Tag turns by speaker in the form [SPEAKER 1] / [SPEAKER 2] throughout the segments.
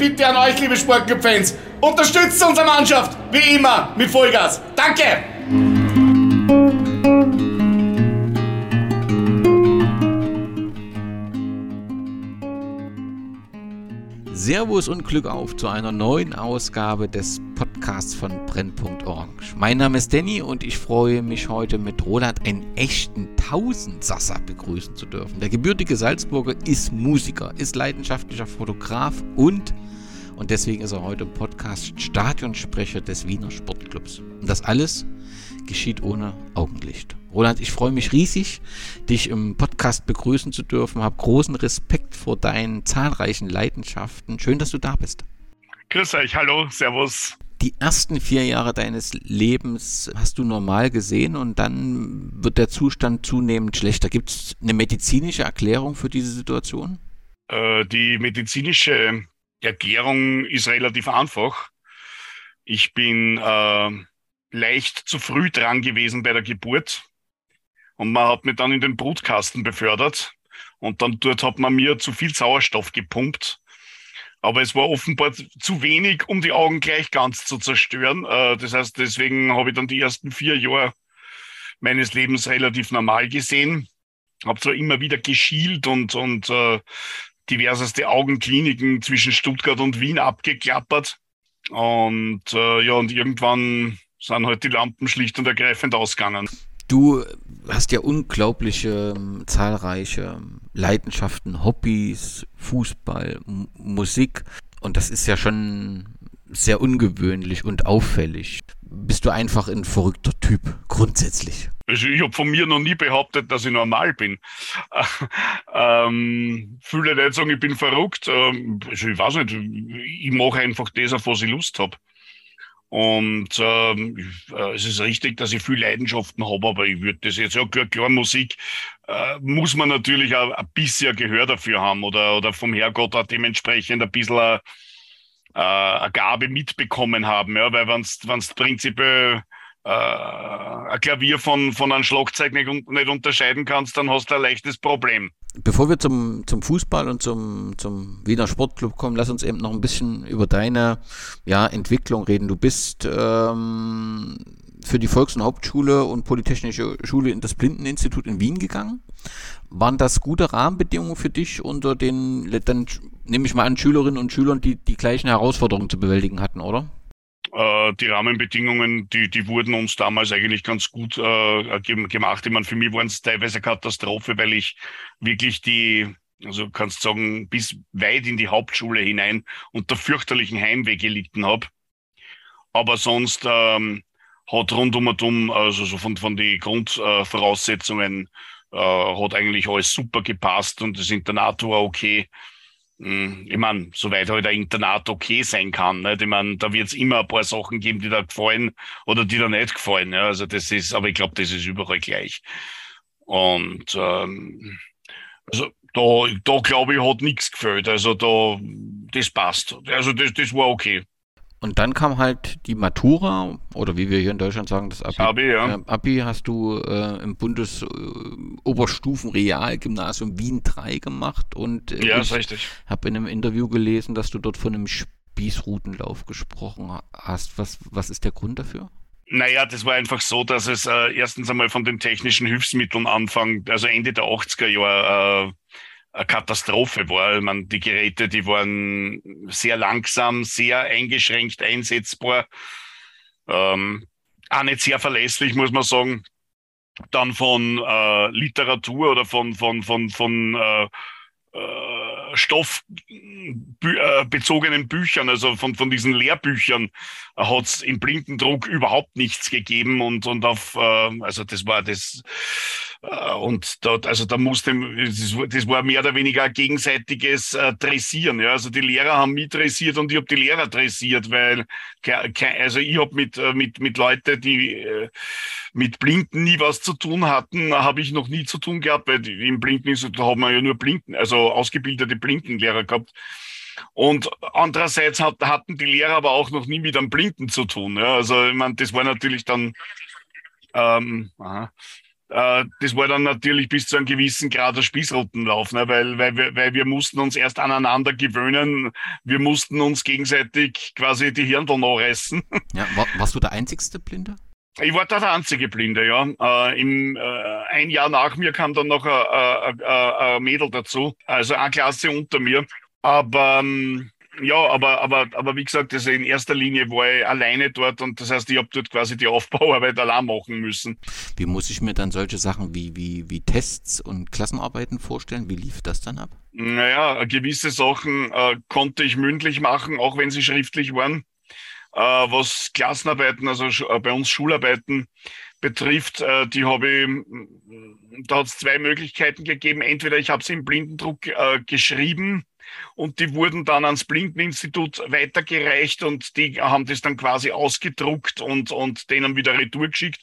[SPEAKER 1] Bitte an euch, liebe Sportclub-Fans, unterstützt unsere Mannschaft, wie immer, mit Vollgas. Danke!
[SPEAKER 2] Servus und Glück auf zu einer neuen Ausgabe des Podcasts von Brennpunkt Orange. Mein Name ist Danny und ich freue mich heute mit Roland einen echten Tausendsasser begrüßen zu dürfen. Der gebürtige Salzburger ist Musiker, ist leidenschaftlicher Fotograf und und deswegen ist er heute im Podcast Stadionsprecher des Wiener Sportclubs. Und das alles geschieht ohne Augenlicht. Roland, ich freue mich riesig, dich im Podcast begrüßen zu dürfen. Habe großen Respekt vor deinen zahlreichen Leidenschaften. Schön, dass du da bist.
[SPEAKER 1] Grüß euch, hallo, servus.
[SPEAKER 2] Die ersten vier Jahre deines Lebens hast du normal gesehen und dann wird der Zustand zunehmend schlechter. Gibt es eine medizinische Erklärung für diese Situation?
[SPEAKER 1] Äh, die medizinische Erklärung ist relativ einfach. Ich bin äh, leicht zu früh dran gewesen bei der Geburt und man hat mich dann in den Brutkasten befördert und dann dort hat man mir zu viel Sauerstoff gepumpt. Aber es war offenbar zu wenig, um die Augen gleich ganz zu zerstören. Äh, das heißt, deswegen habe ich dann die ersten vier Jahre meines Lebens relativ normal gesehen. Habe zwar immer wieder geschielt und, und äh, diverseste Augenkliniken zwischen Stuttgart und Wien abgeklappert. Und äh, ja, und irgendwann sind halt die Lampen schlicht und ergreifend ausgegangen.
[SPEAKER 2] Du hast ja unglaubliche zahlreiche Leidenschaften, Hobbys, Fußball, M Musik und das ist ja schon sehr ungewöhnlich und auffällig. Bist du einfach ein verrückter Typ, grundsätzlich?
[SPEAKER 1] Also ich habe von mir noch nie behauptet, dass ich normal bin. ähm, viele Leute sagen, ich bin verrückt. Ähm, also ich weiß nicht, ich mache einfach das, auf was ich Lust habe. Und ähm, äh, es ist richtig, dass ich viel Leidenschaften habe, aber ich würde das jetzt, ja klar, klar Musik äh, muss man natürlich auch ein bisschen Gehör dafür haben oder, oder vom Herrgott auch dementsprechend ein bisschen eine, äh, eine Gabe mitbekommen haben, ja, weil wenn du prinzipiell äh, ein Klavier von, von einem Schlagzeug nicht, nicht unterscheiden kannst, dann hast du ein leichtes Problem.
[SPEAKER 2] Bevor wir zum, zum Fußball und zum, zum Wiener Sportclub kommen, lass uns eben noch ein bisschen über deine ja, Entwicklung reden. Du bist ähm, für die Volks- und Hauptschule und Polytechnische Schule in das Blindeninstitut in Wien gegangen. Waren das gute Rahmenbedingungen für dich unter den, dann nehme ich mal an, Schülerinnen und Schülern, die die gleichen Herausforderungen zu bewältigen hatten, oder?
[SPEAKER 1] Äh, die Rahmenbedingungen, die, die wurden uns damals eigentlich ganz gut äh, gemacht. Ich meine, für mich waren es teilweise Katastrophe, weil ich wirklich die, also kannst sagen, bis weit in die Hauptschule hinein unter fürchterlichen Heimweh gelitten habe. Aber sonst ähm, hat rundum und um, also so von, von den Grundvoraussetzungen, äh, hat eigentlich alles super gepasst und das Internat war okay. Hm, ich meine, soweit halt ein Internat okay sein kann. Nicht? Ich meine, da wird es immer ein paar Sachen geben, die da gefallen oder die da nicht gefallen. Ja? Also das ist, aber ich glaube, das ist überall gleich. Und ähm, also da, da glaube ich, hat nichts gefällt. Also da, das passt. Also das, das war okay.
[SPEAKER 2] Und dann kam halt die Matura, oder wie wir hier in Deutschland sagen, das Abi.
[SPEAKER 1] Abi, ja.
[SPEAKER 2] Äh, Abi hast du äh, im Bundesoberstufenrealgymnasium Wien 3 gemacht und
[SPEAKER 1] äh, ja, ich
[SPEAKER 2] habe in einem Interview gelesen, dass du dort von einem Spießrutenlauf gesprochen hast. Was, was ist der Grund dafür?
[SPEAKER 1] Naja, das war einfach so, dass es äh, erstens einmal von den technischen Hilfsmitteln Anfang, also Ende der 80er Jahre, äh, eine Katastrophe war. Meine, die Geräte, die waren sehr langsam, sehr eingeschränkt einsetzbar, ähm, auch nicht sehr verlässlich, muss man sagen. Dann von äh, Literatur oder von, von, von, von äh, äh, stoffbezogenen Büchern, also von, von diesen Lehrbüchern, hat es im Blindendruck überhaupt nichts gegeben und, und auf, äh, also das war das, äh, und dort, also da musste, das war mehr oder weniger ein gegenseitiges äh, Dressieren. Ja? Also die Lehrer haben mich dressiert und ich habe die Lehrer dressiert, weil also ich habe mit, äh, mit, mit Leuten, die mit Blinden nie was zu tun hatten, habe ich noch nie zu tun gehabt, weil im Blindeninstitut haben wir ja nur Blinden, also ausgebildete Blindenlehrer gehabt. Und andererseits hat, hatten die Lehrer aber auch noch nie mit einem Blinden zu tun. Ja? Also ich meine, das war natürlich dann ähm, aha. Äh, das war dann natürlich bis zu einem gewissen Grad der Spießrutenlauf, ne? weil, weil, wir, weil wir mussten uns erst aneinander gewöhnen. Wir mussten uns gegenseitig quasi die Hirndeln nachreißen.
[SPEAKER 2] Ja, war, warst du der einzigste Blinde?
[SPEAKER 1] Ich war da der einzige Blinde, ja. Äh, im, äh, ein Jahr nach mir kam dann noch ein Mädel dazu, also eine Klasse unter mir. Aber ähm, ja, aber, aber, aber wie gesagt, also in erster Linie war ich alleine dort und das heißt, ich habe dort quasi die Aufbauarbeit allein machen müssen.
[SPEAKER 2] Wie muss ich mir dann solche Sachen wie, wie, wie Tests und Klassenarbeiten vorstellen? Wie lief das dann ab?
[SPEAKER 1] Naja, gewisse Sachen äh, konnte ich mündlich machen, auch wenn sie schriftlich waren. Äh, was Klassenarbeiten, also äh, bei uns Schularbeiten betrifft, äh, die habe ich, da hat es zwei Möglichkeiten gegeben. Entweder ich habe sie im Blindendruck äh, geschrieben, und die wurden dann ans Blindeninstitut weitergereicht und die haben das dann quasi ausgedruckt und, und denen wieder retour geschickt.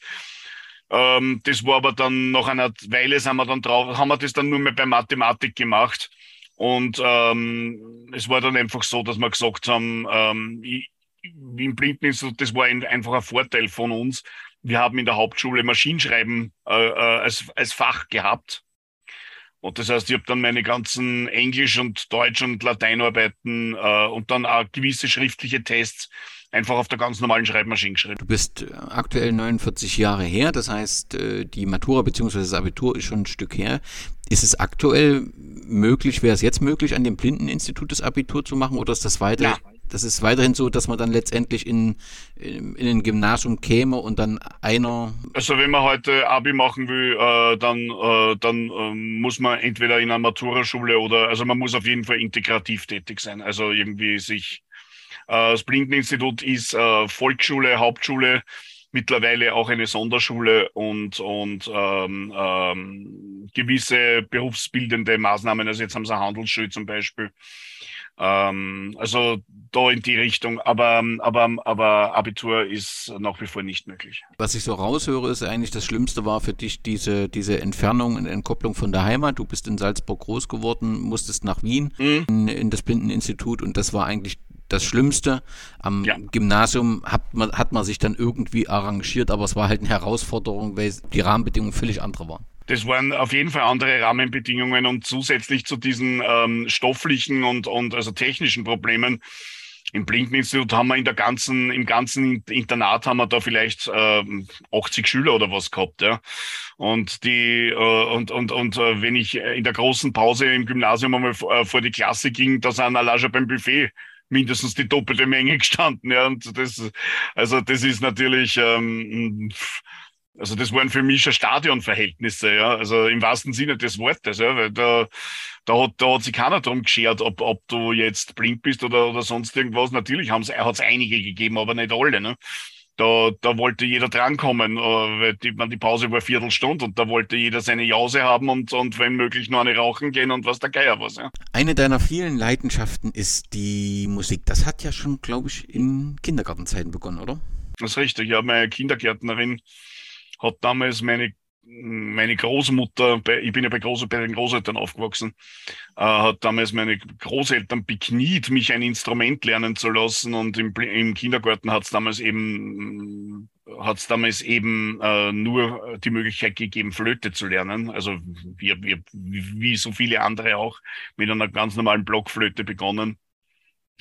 [SPEAKER 1] Ähm, das war aber dann nach einer Weile sind wir dann drauf, haben wir das dann nur mehr bei Mathematik gemacht. Und ähm, es war dann einfach so, dass wir gesagt haben, ähm, ich, im Blindeninstitut, das war ein, einfach ein Vorteil von uns. Wir haben in der Hauptschule Maschinenschreiben äh, äh als, als Fach gehabt. Und das heißt, ich habe dann meine ganzen Englisch- und Deutsch- und Lateinarbeiten äh, und dann auch gewisse schriftliche Tests einfach auf der ganz normalen Schreibmaschine geschrieben.
[SPEAKER 2] Du bist äh, aktuell 49 Jahre her, das heißt, äh, die Matura bzw. das Abitur ist schon ein Stück her. Ist es aktuell möglich, wäre es jetzt möglich, an dem Blindeninstitut das Abitur zu machen oder ist das weiter? Ja das ist weiterhin so, dass man dann letztendlich in, in, in ein Gymnasium käme und dann einer.
[SPEAKER 1] Also wenn man heute Abi machen will, äh, dann, äh, dann äh, muss man entweder in einer Maturaschule oder also man muss auf jeden Fall integrativ tätig sein. Also irgendwie sich äh, das Blindeninstitut ist äh, Volksschule, Hauptschule, mittlerweile auch eine Sonderschule und, und ähm, ähm, gewisse berufsbildende Maßnahmen. Also jetzt haben sie eine Handelsschule zum Beispiel. Ähm, also da in die Richtung, aber, aber, aber Abitur ist nach wie vor nicht möglich.
[SPEAKER 2] Was ich so raushöre, ist eigentlich das Schlimmste war für dich diese, diese Entfernung und Entkopplung von der Heimat. Du bist in Salzburg groß geworden, musstest nach Wien mhm. in, in das Blindeninstitut und das war eigentlich das Schlimmste. Am ja. Gymnasium hat man, hat man sich dann irgendwie arrangiert, aber es war halt eine Herausforderung, weil die Rahmenbedingungen völlig andere waren.
[SPEAKER 1] Das waren auf jeden Fall andere Rahmenbedingungen und zusätzlich zu diesen ähm, stofflichen und, und also technischen Problemen im Blinkeninstitut haben wir in der ganzen, im ganzen Internat haben wir da vielleicht äh, 80 Schüler oder was gehabt, ja. Und die, äh, und, und, und äh, wenn ich in der großen Pause im Gymnasium einmal vor, äh, vor die Klasse ging, da sind allein schon beim Buffet mindestens die doppelte Menge gestanden, ja. Und das, also das ist natürlich ähm, also das waren für mich schon Stadionverhältnisse, ja. Also im wahrsten Sinne des Wortes, ja, weil da, da hat, da hat sich keiner drum geschert, ob, ob du jetzt blind bist oder, oder sonst irgendwas. Natürlich hat es einige gegeben, aber nicht alle, ne. Da, da wollte jeder drankommen, äh, weil die, man, die Pause war Viertelstunde und da wollte jeder seine Jause haben und, und wenn möglich nur eine rauchen gehen und was der Geier was. Ja.
[SPEAKER 2] Eine deiner vielen Leidenschaften ist die Musik. Das hat ja schon, glaube ich, in Kindergartenzeiten begonnen, oder?
[SPEAKER 1] Das ist richtig. Ja, meine Kindergärtnerin hat damals meine meine Großmutter, ich bin ja bei, Groß, bei den Großeltern aufgewachsen, äh, hat damals meine Großeltern bekniet, mich ein Instrument lernen zu lassen und im, im Kindergarten hat es damals eben hat es damals eben äh, nur die Möglichkeit gegeben, Flöte zu lernen. Also wir, wir, wie so viele andere auch, mit einer ganz normalen Blockflöte begonnen.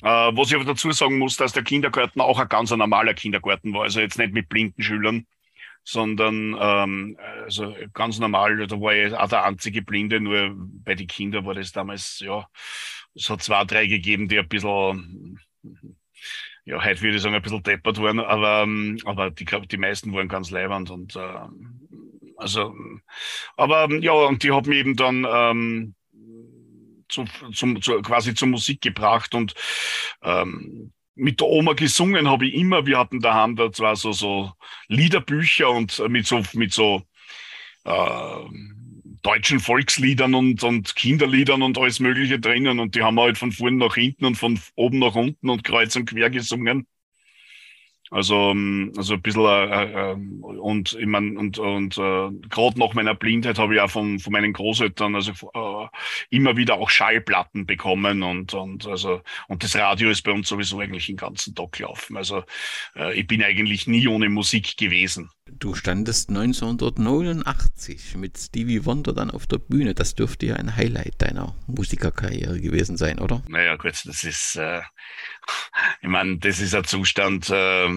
[SPEAKER 1] Äh, was ich aber dazu sagen muss, dass der Kindergarten auch ein ganz normaler Kindergarten war, also jetzt nicht mit blinden Schülern, sondern ähm, also ganz normal, da war ich auch der einzige Blinde, nur bei den Kindern war das damals, ja, es hat zwei, drei gegeben, die ein bisschen, ja, heute würde ich sagen, ein bisschen deppert waren, aber, ähm, aber die, die meisten waren ganz leibend und äh, also, aber ja, und die haben mich eben dann ähm, zu, zum, zu, quasi zur Musik gebracht und ähm, mit der Oma gesungen habe ich immer. Wir hatten daheim da zwar so, so Liederbücher und mit so, mit so äh, deutschen Volksliedern und, und Kinderliedern und alles Mögliche drinnen. Und die haben wir halt von vorn nach hinten und von oben nach unten und kreuz und quer gesungen. Also, ähm, also ein bisschen, äh, äh, und ich mein, und, und äh, gerade nach meiner Blindheit habe ich auch von, von meinen Großeltern also äh, immer wieder auch Schallplatten bekommen und, und also und das Radio ist bei uns sowieso eigentlich den ganzen Tag gelaufen. Also äh, ich bin eigentlich nie ohne Musik gewesen.
[SPEAKER 2] Du standest 1989 mit Stevie Wonder dann auf der Bühne. Das dürfte ja ein Highlight deiner Musikerkarriere gewesen sein, oder?
[SPEAKER 1] Naja, gut, das ist, äh, ich meine, das ist ein Zustand, äh,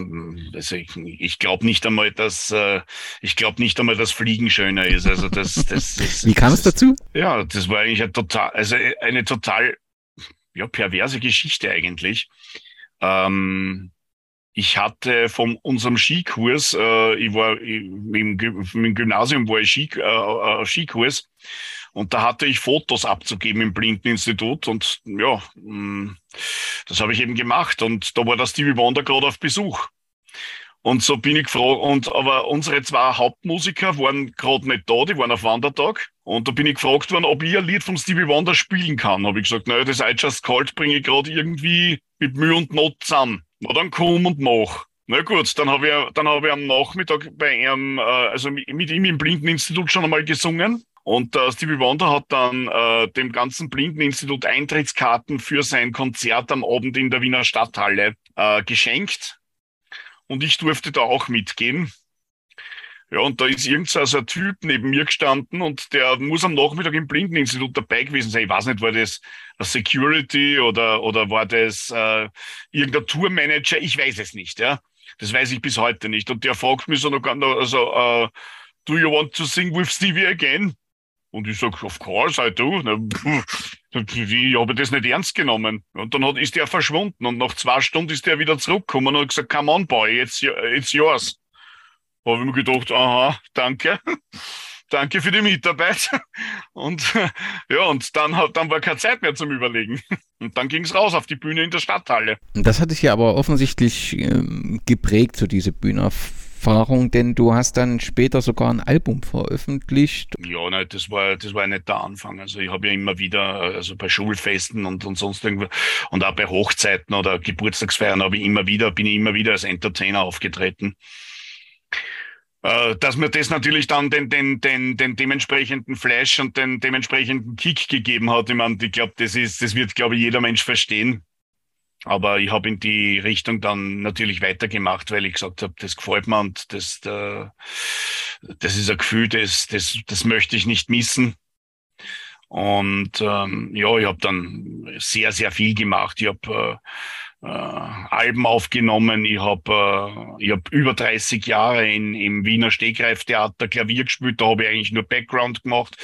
[SPEAKER 1] also ich, ich glaube nicht einmal, dass, äh, ich glaube nicht einmal, dass Fliegen schöner ist. Also das, das ist,
[SPEAKER 2] Wie kam es dazu?
[SPEAKER 1] Ja, das war eigentlich ein total, also eine total, ja, perverse Geschichte eigentlich. Ähm, ich hatte von unserem Skikurs, äh, ich war ich, im, im, Gymnasium war ich Ski, äh, äh, Skikurs und da hatte ich Fotos abzugeben im Blindeninstitut und ja, mm, das habe ich eben gemacht und da war der Stevie Wonder gerade auf Besuch. Und so bin ich gefragt, und aber unsere zwei Hauptmusiker waren gerade nicht da, die waren auf Wandertag. Und da bin ich gefragt worden, ob ich ein Lied von Stevie Wonder spielen kann. Habe ich gesagt, naja, das I Just Called bringe ich gerade irgendwie mit Mühe und Not zusammen. Na dann komm und mach. Na gut, dann habe ich, dann habe ich am Nachmittag bei ihm, äh, also mit ihm im Blindeninstitut schon einmal gesungen. Und äh, Stevie Wonder hat dann äh, dem ganzen Blindeninstitut Eintrittskarten für sein Konzert am Abend in der Wiener Stadthalle äh, geschenkt. Und ich durfte da auch mitgehen. Ja, und da ist irgendein so ein Typ neben mir gestanden und der muss am Nachmittag im Blindeninstitut dabei gewesen sein. Ich weiß nicht, war das Security oder, oder war das äh, irgendein Tourmanager? Ich weiß es nicht, ja. Das weiß ich bis heute nicht. Und der fragt mich so noch, also, uh, do you want to sing with Stevie again? Und ich sag, of course I do. Ich habe das nicht ernst genommen. Und dann hat, ist der verschwunden. Und nach zwei Stunden ist der wieder zurückgekommen und hat gesagt, come on, boy, it's, it's yours. Habe ich mir gedacht, aha, danke. danke für die Mitarbeit. Und ja, und dann, dann war keine Zeit mehr zum Überlegen. Und dann ging es raus auf die Bühne in der Stadthalle.
[SPEAKER 2] Das hat dich ja aber offensichtlich ähm, geprägt, so diese Bühnenerfahrung, denn du hast dann später sogar ein Album veröffentlicht.
[SPEAKER 1] Ja, nein, das war, das war nicht der Anfang. Also ich habe ja immer wieder, also bei Schulfesten und, und sonst irgendwo, und auch bei Hochzeiten oder Geburtstagsfeiern habe ich immer wieder, bin ich immer wieder als Entertainer aufgetreten äh, dass mir das natürlich dann den, den, den, den dementsprechenden Flash und den dementsprechenden Kick gegeben hat. Ich meine, ich glaube, das ist, das wird, glaube ich, jeder Mensch verstehen. Aber ich habe in die Richtung dann natürlich weitergemacht, weil ich gesagt habe, das gefällt mir und das, äh, das ist ein Gefühl, das, das, das möchte ich nicht missen. Und ähm, ja, ich habe dann sehr, sehr viel gemacht. Ich habe äh, äh, Alben aufgenommen. Ich habe äh, ich hab über 30 Jahre in, im Wiener Stegreiftheater Klavier gespielt. Da habe ich eigentlich nur Background gemacht.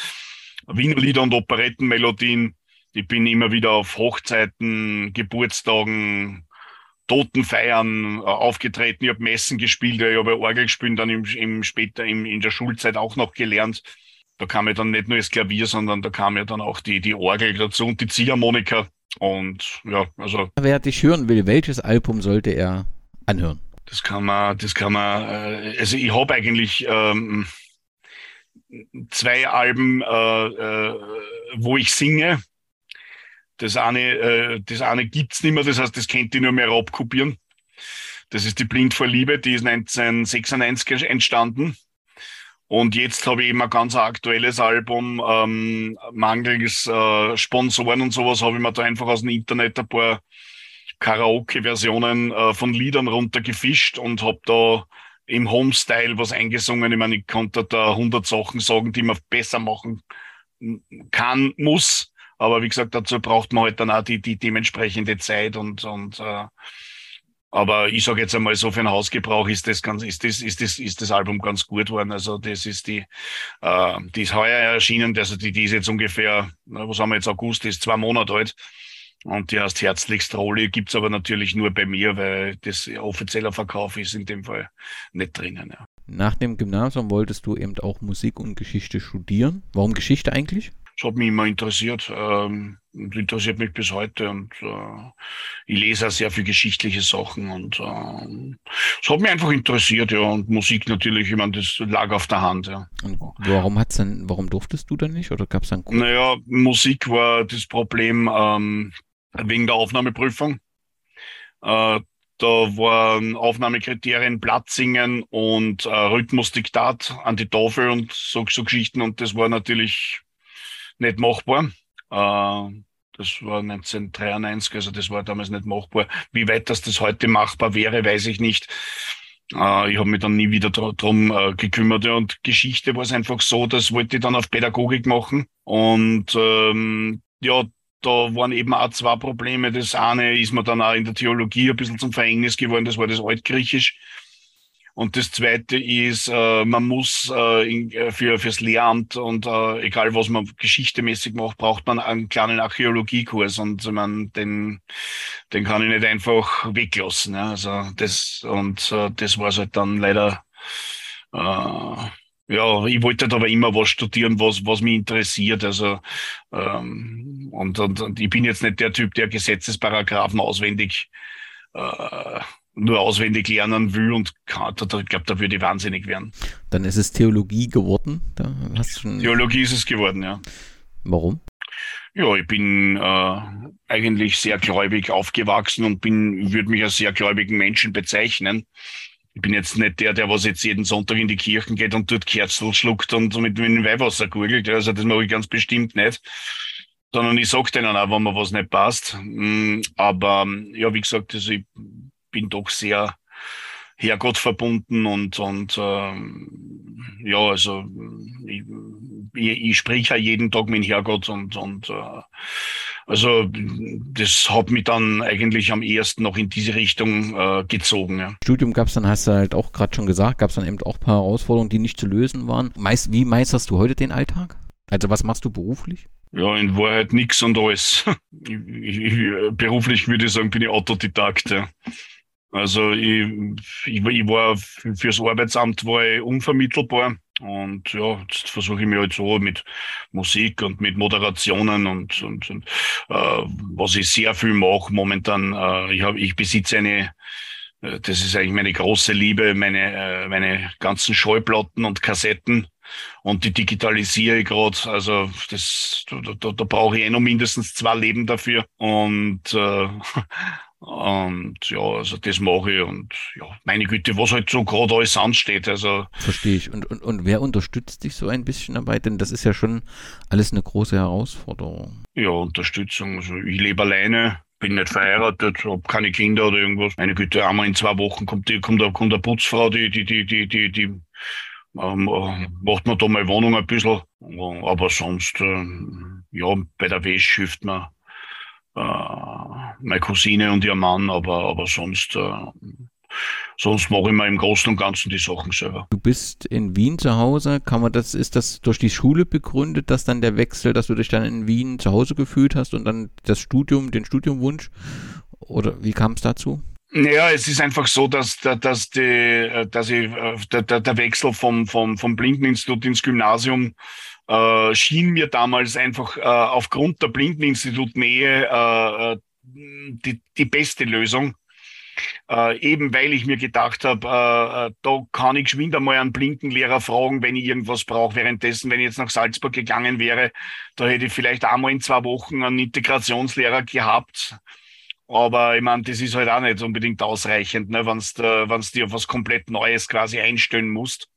[SPEAKER 1] Wiener Lieder und Operettenmelodien. Ich bin immer wieder auf Hochzeiten, Geburtstagen, Totenfeiern äh, aufgetreten. Ich habe Messen gespielt, ich habe Orgel gespielt, dann im, im später im, in der Schulzeit auch noch gelernt. Da kam ja dann nicht nur das Klavier, sondern da kam ja dann auch die, die Orgel dazu und die Ziehharmonika. Und ja, also.
[SPEAKER 2] Wer dich hören will, welches Album sollte er anhören?
[SPEAKER 1] Das kann man, das kann man, äh, also ich habe eigentlich ähm, zwei Alben, äh, äh, wo ich singe. Das eine, äh, das eine gibt's nicht mehr, das heißt, das kennt ihr nur mehr abkopieren. Das ist die Blind vor Liebe, die ist 1996 entstanden. Und jetzt habe ich eben ein ganz aktuelles Album, ähm, mangels äh, Sponsoren und sowas, habe ich mir da einfach aus dem Internet ein paar Karaoke-Versionen äh, von Liedern runtergefischt und habe da im Homestyle was eingesungen. Ich meine, ich konnte da 100 Sachen sagen, die man besser machen kann, muss. Aber wie gesagt, dazu braucht man halt dann auch die, die dementsprechende Zeit und, und äh, Aber ich sage jetzt einmal so für den Hausgebrauch ist das ganz, ist das, ist das, ist das Album ganz gut worden. Also das ist die, äh, die ist heuer erschienen, also die, die ist jetzt ungefähr, was haben wir jetzt August, die ist zwei Monate alt. Und die heißt herzlichst Rolli, gibt's aber natürlich nur bei mir, weil das offizieller Verkauf ist in dem Fall nicht drinnen. Ja.
[SPEAKER 2] Nach dem Gymnasium wolltest du eben auch Musik und Geschichte studieren. Warum Geschichte eigentlich?
[SPEAKER 1] Das hat mich immer interessiert ähm, und interessiert mich bis heute. Und äh, ich lese auch sehr viel geschichtliche Sachen und äh, es hat mich einfach interessiert, ja. Und Musik natürlich, ich meine, das lag auf der Hand, ja.
[SPEAKER 2] Und warum hat's denn, warum durftest du dann nicht oder gab's dann
[SPEAKER 1] Kurs? Naja, Musik war das Problem ähm, wegen der Aufnahmeprüfung. Äh, da waren Aufnahmekriterien Plattsingen und äh, Rhythmusdiktat an die Tafel und so, so Geschichten und das war natürlich nicht machbar. Äh, das war 1993, also das war damals nicht machbar. Wie weit das, das heute machbar wäre, weiß ich nicht. Äh, ich habe mich dann nie wieder drum äh, gekümmert. Und Geschichte war es einfach so, das wollte ich dann auf Pädagogik machen. Und ähm, ja, da waren eben auch zwei Probleme. Das eine ist mir dann auch in der Theologie ein bisschen zum Verhängnis geworden, das war das Altgriechisch. Und das Zweite ist, äh, man muss äh, äh, für fürs Lehramt und egal was man geschichtemäßig macht, braucht man einen kleinen Archäologiekurs und mein, den den kann ich nicht einfach weglassen. Ja. Also das und das war halt dann leider. Äh, ja, ich wollte halt aber immer was studieren, was was mich interessiert. Also ähm, und, und, und ich bin jetzt nicht der Typ, der Gesetzesparagraphen auswendig äh, nur auswendig lernen will und kann, da, ich glaube, da würde ich wahnsinnig werden.
[SPEAKER 2] Dann ist es Theologie geworden?
[SPEAKER 1] Da hast schon Theologie ist es geworden, ja.
[SPEAKER 2] Warum?
[SPEAKER 1] Ja, ich bin äh, eigentlich sehr gläubig aufgewachsen und bin, würde mich als sehr gläubigen Menschen bezeichnen. Ich bin jetzt nicht der, der was jetzt jeden Sonntag in die Kirchen geht und dort Kerzel schluckt und mit, mit dem Weihwasser gurgelt. Also das mache ich ganz bestimmt nicht. Sondern ich sage denen auch, wenn mir was nicht passt. Mm, aber ja, wie gesagt, also ich bin doch sehr Herrgott verbunden und, und ähm, ja, also ich, ich, spreche ja jeden Tag mit Herrgott und, und äh, also das hat mich dann eigentlich am ehesten noch in diese Richtung äh, gezogen. Ja.
[SPEAKER 2] Studium gab es dann, hast du halt auch gerade schon gesagt, gab es dann eben auch ein paar Herausforderungen, die nicht zu lösen waren. Meist, wie meisterst du heute den Alltag? Also was machst du beruflich?
[SPEAKER 1] Ja, in Wahrheit nichts und alles. Ich, ich, beruflich würde ich sagen, bin ich Autodidakt. Ja. Also ich, ich, ich war fürs Arbeitsamt war ich unvermittelbar. Und ja, jetzt versuche ich mich halt so mit Musik und mit Moderationen und, und, und äh, was ich sehr viel mache momentan. Äh, ich, hab, ich besitze eine, äh, das ist eigentlich meine große Liebe, meine, äh, meine ganzen Schallplatten und Kassetten. Und die digitalisiere ich gerade. Also das, da, da, da brauche ich eh noch mindestens zwei Leben dafür. Und äh, Und ja, also das mache ich und ja, meine Güte, was halt so gerade alles ansteht. Also
[SPEAKER 2] Verstehe ich. Und, und, und wer unterstützt dich so ein bisschen dabei? Denn das ist ja schon alles eine große Herausforderung.
[SPEAKER 1] Ja, Unterstützung. Also ich lebe alleine, bin nicht verheiratet, habe keine Kinder oder irgendwas. Meine Güte, einmal in zwei Wochen kommt die, kommt, kommt eine Putzfrau, die, die, die, die, die, die ähm, macht man da mal Wohnung ein bisschen. Aber sonst, äh, ja, bei der Wäsche hilft man äh, meine Cousine und ihr Mann, aber, aber sonst, äh, sonst mache ich mir im Großen und Ganzen die Sachen selber.
[SPEAKER 2] Du bist in Wien zu Hause. Kann man das, ist das durch die Schule begründet, dass dann der Wechsel, dass du dich dann in Wien zu Hause gefühlt hast und dann das Studium, den Studiumwunsch? Oder wie kam es dazu?
[SPEAKER 1] Ja, es ist einfach so, dass, dass, die, dass ich, äh, der, der Wechsel vom, vom, vom Blindeninstitut ins Gymnasium äh, schien mir damals einfach äh, aufgrund der Blindeninstitutnähe äh, äh, die, die beste Lösung. Äh, eben weil ich mir gedacht habe, äh, äh, da kann ich geschwind einmal einen Blindenlehrer fragen, wenn ich irgendwas brauche. Währenddessen, wenn ich jetzt nach Salzburg gegangen wäre, da hätte ich vielleicht einmal in zwei Wochen einen Integrationslehrer gehabt. Aber ich meine, das ist halt auch nicht unbedingt ausreichend, ne, wenn du dir auf was komplett Neues quasi einstellen musst.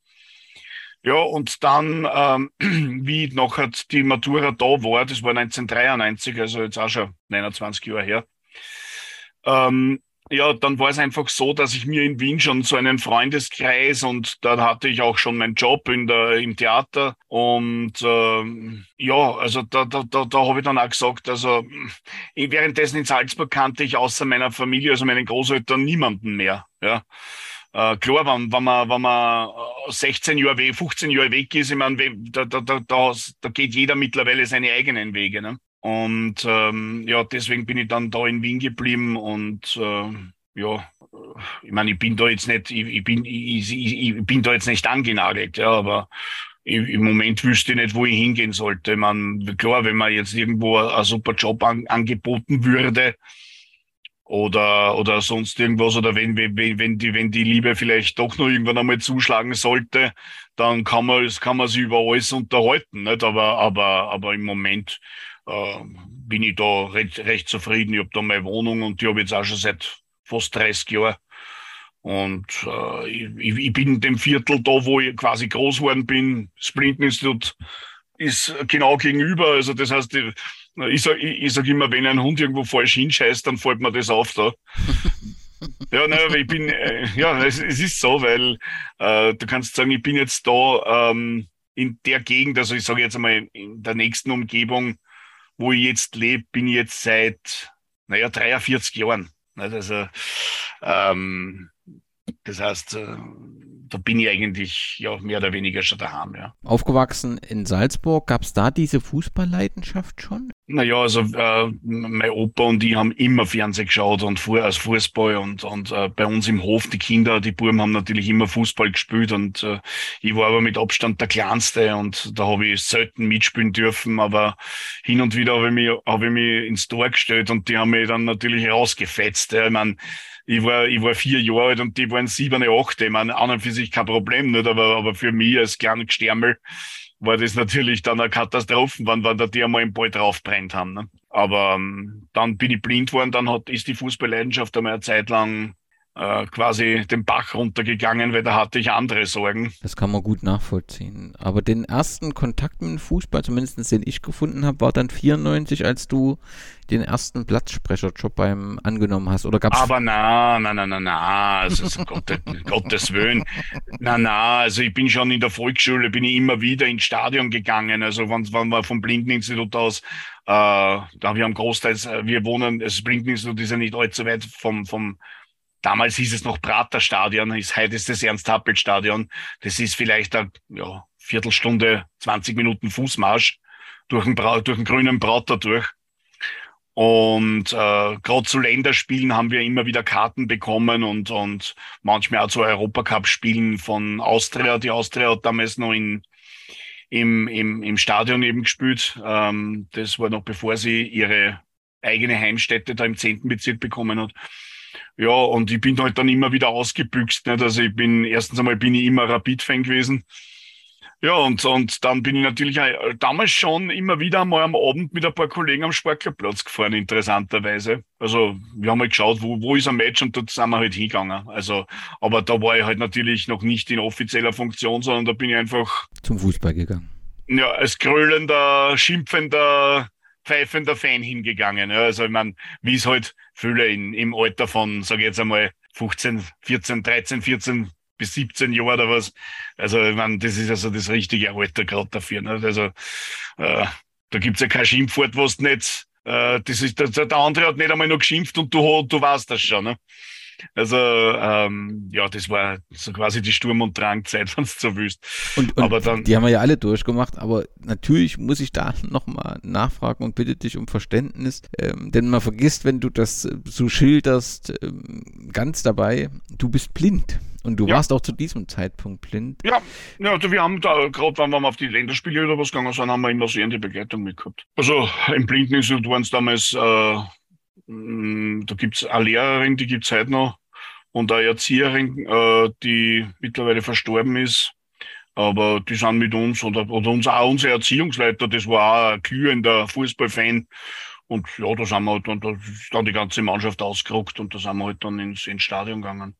[SPEAKER 1] Ja, und dann, ähm, wie nachher die Matura da war, das war 1993, also jetzt auch schon 29 Jahre her, ähm, ja, dann war es einfach so, dass ich mir in Wien schon so einen Freundeskreis und da hatte ich auch schon meinen Job in der, im Theater und ähm, ja, also da, da, da, da habe ich dann auch gesagt, also währenddessen in Salzburg kannte ich außer meiner Familie, also meinen Großeltern, niemanden mehr. Ja. Äh, klar, wenn, wenn, man, wenn man 16 Jahre weg, 15 Jahre weg ist, ich meine, da, da, da, da geht jeder mittlerweile seine eigenen Wege. Ne? Und ähm, ja, deswegen bin ich dann da in Wien geblieben und äh, ja, ich meine, ich bin da jetzt nicht, ich, ich bin, ich, ich, ich, bin da jetzt nicht angenagelt, ja, aber im Moment wüsste ich nicht, wo ich hingehen sollte. Man, klar, wenn man jetzt irgendwo ein super Job an, angeboten würde oder, oder sonst irgendwas, oder wenn, wenn, wenn die, wenn die Liebe vielleicht doch noch irgendwann einmal zuschlagen sollte, dann kann man, kann man sich über alles unterhalten, nicht? Aber, aber, aber im Moment, äh, bin ich da recht, recht zufrieden. Ich habe da meine Wohnung und die habe ich jetzt auch schon seit fast 30 Jahren. Und äh, ich, ich, bin in dem Viertel da, wo ich quasi groß geworden bin. Das Blindeninstitut ist genau gegenüber. Also das heißt, ich, ich sage ich sag immer, wenn ein Hund irgendwo falsch hinscheißt, dann fällt mir das auf da. ja, nein, ich bin, äh, ja, es, es, ist so, weil äh, du kannst sagen, ich bin jetzt da ähm, in der Gegend, also ich sage jetzt einmal in der nächsten Umgebung, wo ich jetzt lebe, bin ich jetzt seit, naja, 43 Jahren. Also, ähm, das heißt, äh, da bin ich eigentlich ja mehr oder weniger schon daheim, ja.
[SPEAKER 2] Aufgewachsen in Salzburg, gab es da diese Fußballleidenschaft schon?
[SPEAKER 1] Naja, also äh, mein Opa und ich haben immer Fernsehen geschaut und fuhr als Fußball und, und äh, bei uns im Hof, die Kinder, die Buben haben natürlich immer Fußball gespielt und äh, ich war aber mit Abstand der Kleinste und da habe ich selten mitspielen dürfen, aber hin und wieder habe ich, mich, hab ich mich ins Tor gestellt und die haben mich dann natürlich rausgefetzt. Ja. Ich meine, ich war, ich war vier Jahre alt und die waren sieben, acht. Ich meine, an und für sich kein Problem, nicht? Aber, aber für mich als kleiner Gestärmel war das natürlich dann eine Katastrophe, wenn, wenn da die einmal im Ball draufbrennt haben. Ne? Aber ähm, dann bin ich blind worden, dann hat, ist die Fußballleidenschaft einmal eine Zeit lang äh, quasi den Bach runtergegangen, weil da hatte ich andere Sorgen.
[SPEAKER 2] Das kann man gut nachvollziehen. Aber den ersten Kontakt mit dem Fußball, zumindest den ich gefunden habe, war dann 94, als du den ersten Platzsprecherjob beim angenommen hast. Oder gab's
[SPEAKER 1] Aber na, na, na, na, na, also Gott, Gottes Willen. Na, na, also ich bin schon in der Volksschule, bin ich immer wieder ins Stadion gegangen. Also wenn, wenn wir vom Blindeninstitut aus, äh, da wir haben großteils, äh, wir wohnen, das Blindeninstitut ist ja nicht allzu weit vom, vom Damals hieß es noch Praterstadion, ist heute ist das Ernst-Happel-Stadion. Das ist vielleicht eine ja, Viertelstunde, 20 Minuten Fußmarsch durch den, Bra durch den grünen Prater durch. Und äh, gerade zu Länderspielen haben wir immer wieder Karten bekommen und, und manchmal auch zu Europacup-Spielen von Austria. Die Austria hat damals noch in, im, im, im Stadion eben gespielt. Ähm, das war noch bevor sie ihre eigene Heimstätte da im 10. Bezirk bekommen hat. Ja, und ich bin halt dann immer wieder ausgebüxt. Nicht? Also ich bin, erstens einmal bin ich immer Rapid-Fan gewesen. Ja, und, und dann bin ich natürlich auch, damals schon immer wieder einmal am Abend mit ein paar Kollegen am Sportlerplatz gefahren, interessanterweise. Also wir haben halt geschaut, wo, wo ist ein Match und dort sind wir halt hingegangen. Also, aber da war ich halt natürlich noch nicht in offizieller Funktion, sondern da bin ich einfach
[SPEAKER 2] zum Fußball gegangen.
[SPEAKER 1] Ja, als grölender, schimpfender, pfeifender Fan hingegangen. Also ich meine, wie es halt viele in, im Alter von, sage ich jetzt einmal, 15, 14, 13, 14 bis 17 Jahre oder was. Also ich meine, das ist also das richtige Alter gerade dafür. Ne? Also äh, da gibt's ja kein Schimpfwort, was nicht, äh, das ist, der, der andere hat nicht einmal noch geschimpft und du, du weißt das schon. Ne? Also ähm, ja, das war so quasi die Sturm- und Drangzeit, wenn du so willst.
[SPEAKER 2] Und, und aber dann, die haben wir ja alle durchgemacht, aber natürlich muss ich da nochmal nachfragen und bitte dich um Verständnis, ähm, denn man vergisst, wenn du das so schilderst, ähm, ganz dabei, du bist blind. Und du ja. warst auch zu diesem Zeitpunkt blind.
[SPEAKER 1] Ja, ja also wir haben da, gerade wenn wir auf die Länderspiele oder was gegangen sind, haben wir immer sehende Begleitung mitgehabt. Also im Blindeninstitut waren es damals äh, Mm, da gibt's eine Lehrerin, die gibt's heute noch, und eine Erzieherin, äh, die mittlerweile verstorben ist. Aber die sind mit uns oder, oder uns auch unser Erziehungsleiter, das war auch ein glühender Fußballfan. Und ja, da sind wir halt dann, da ist dann die ganze Mannschaft ausgerückt und da sind wir halt dann ins, ins Stadion gegangen.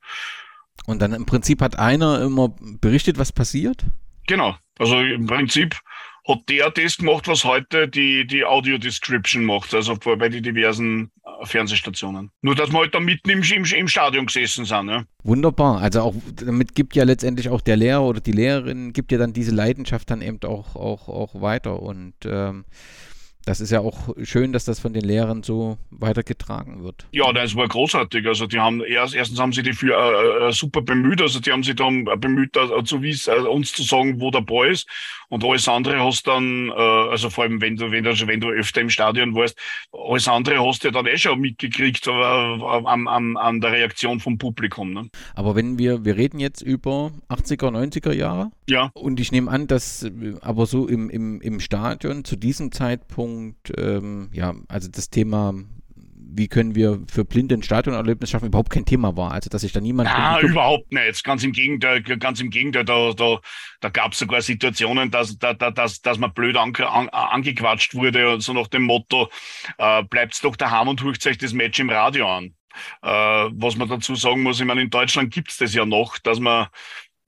[SPEAKER 2] Und dann im Prinzip hat einer immer berichtet, was passiert?
[SPEAKER 1] Genau. Also im Prinzip hat der das gemacht, was heute die, die Audio Description macht, also bei den diversen äh, Fernsehstationen. Nur, dass wir halt da mitten im, im, im Stadion gesessen sind. Ja.
[SPEAKER 2] Wunderbar. Also auch damit gibt ja letztendlich auch der Lehrer oder die Lehrerin gibt ja dann diese Leidenschaft dann eben auch, auch, auch weiter und ähm, das ist ja auch schön, dass das von den Lehrern so weitergetragen wird.
[SPEAKER 1] Ja, das war großartig. Also die haben erst, erstens haben sie die für äh, äh super bemüht, also die haben sich dann bemüht, äh, zu wissen, äh, uns zu sagen, wo der Ball ist. Und alles andere hast dann, äh, also vor allem wenn du, wenn du, wenn du öfter im Stadion warst, alles andere hast du ja dann eh schon mitgekriegt äh, an, an, an der Reaktion vom Publikum. Ne?
[SPEAKER 2] Aber wenn wir, wir reden jetzt über 80er, 90er Jahre.
[SPEAKER 1] Ja.
[SPEAKER 2] Und ich nehme an, dass aber so im, im, im Stadion zu diesem Zeitpunkt Punkt, ähm, ja, also das Thema wie können wir für Blinde ein Stadionerlebnis schaffen, überhaupt kein Thema war. Also dass sich da niemand.
[SPEAKER 1] Ja, überhaupt nicht. Ganz im Gegenteil, ganz im Gegenteil, da, da, da gab es sogar Situationen, dass, da, da, dass, dass man blöd an, an, angequatscht wurde, so nach dem Motto, äh, bleibt's doch daheim und hört euch das Match im Radio an. Äh, was man dazu sagen muss, ich meine, in Deutschland gibt's das ja noch, dass man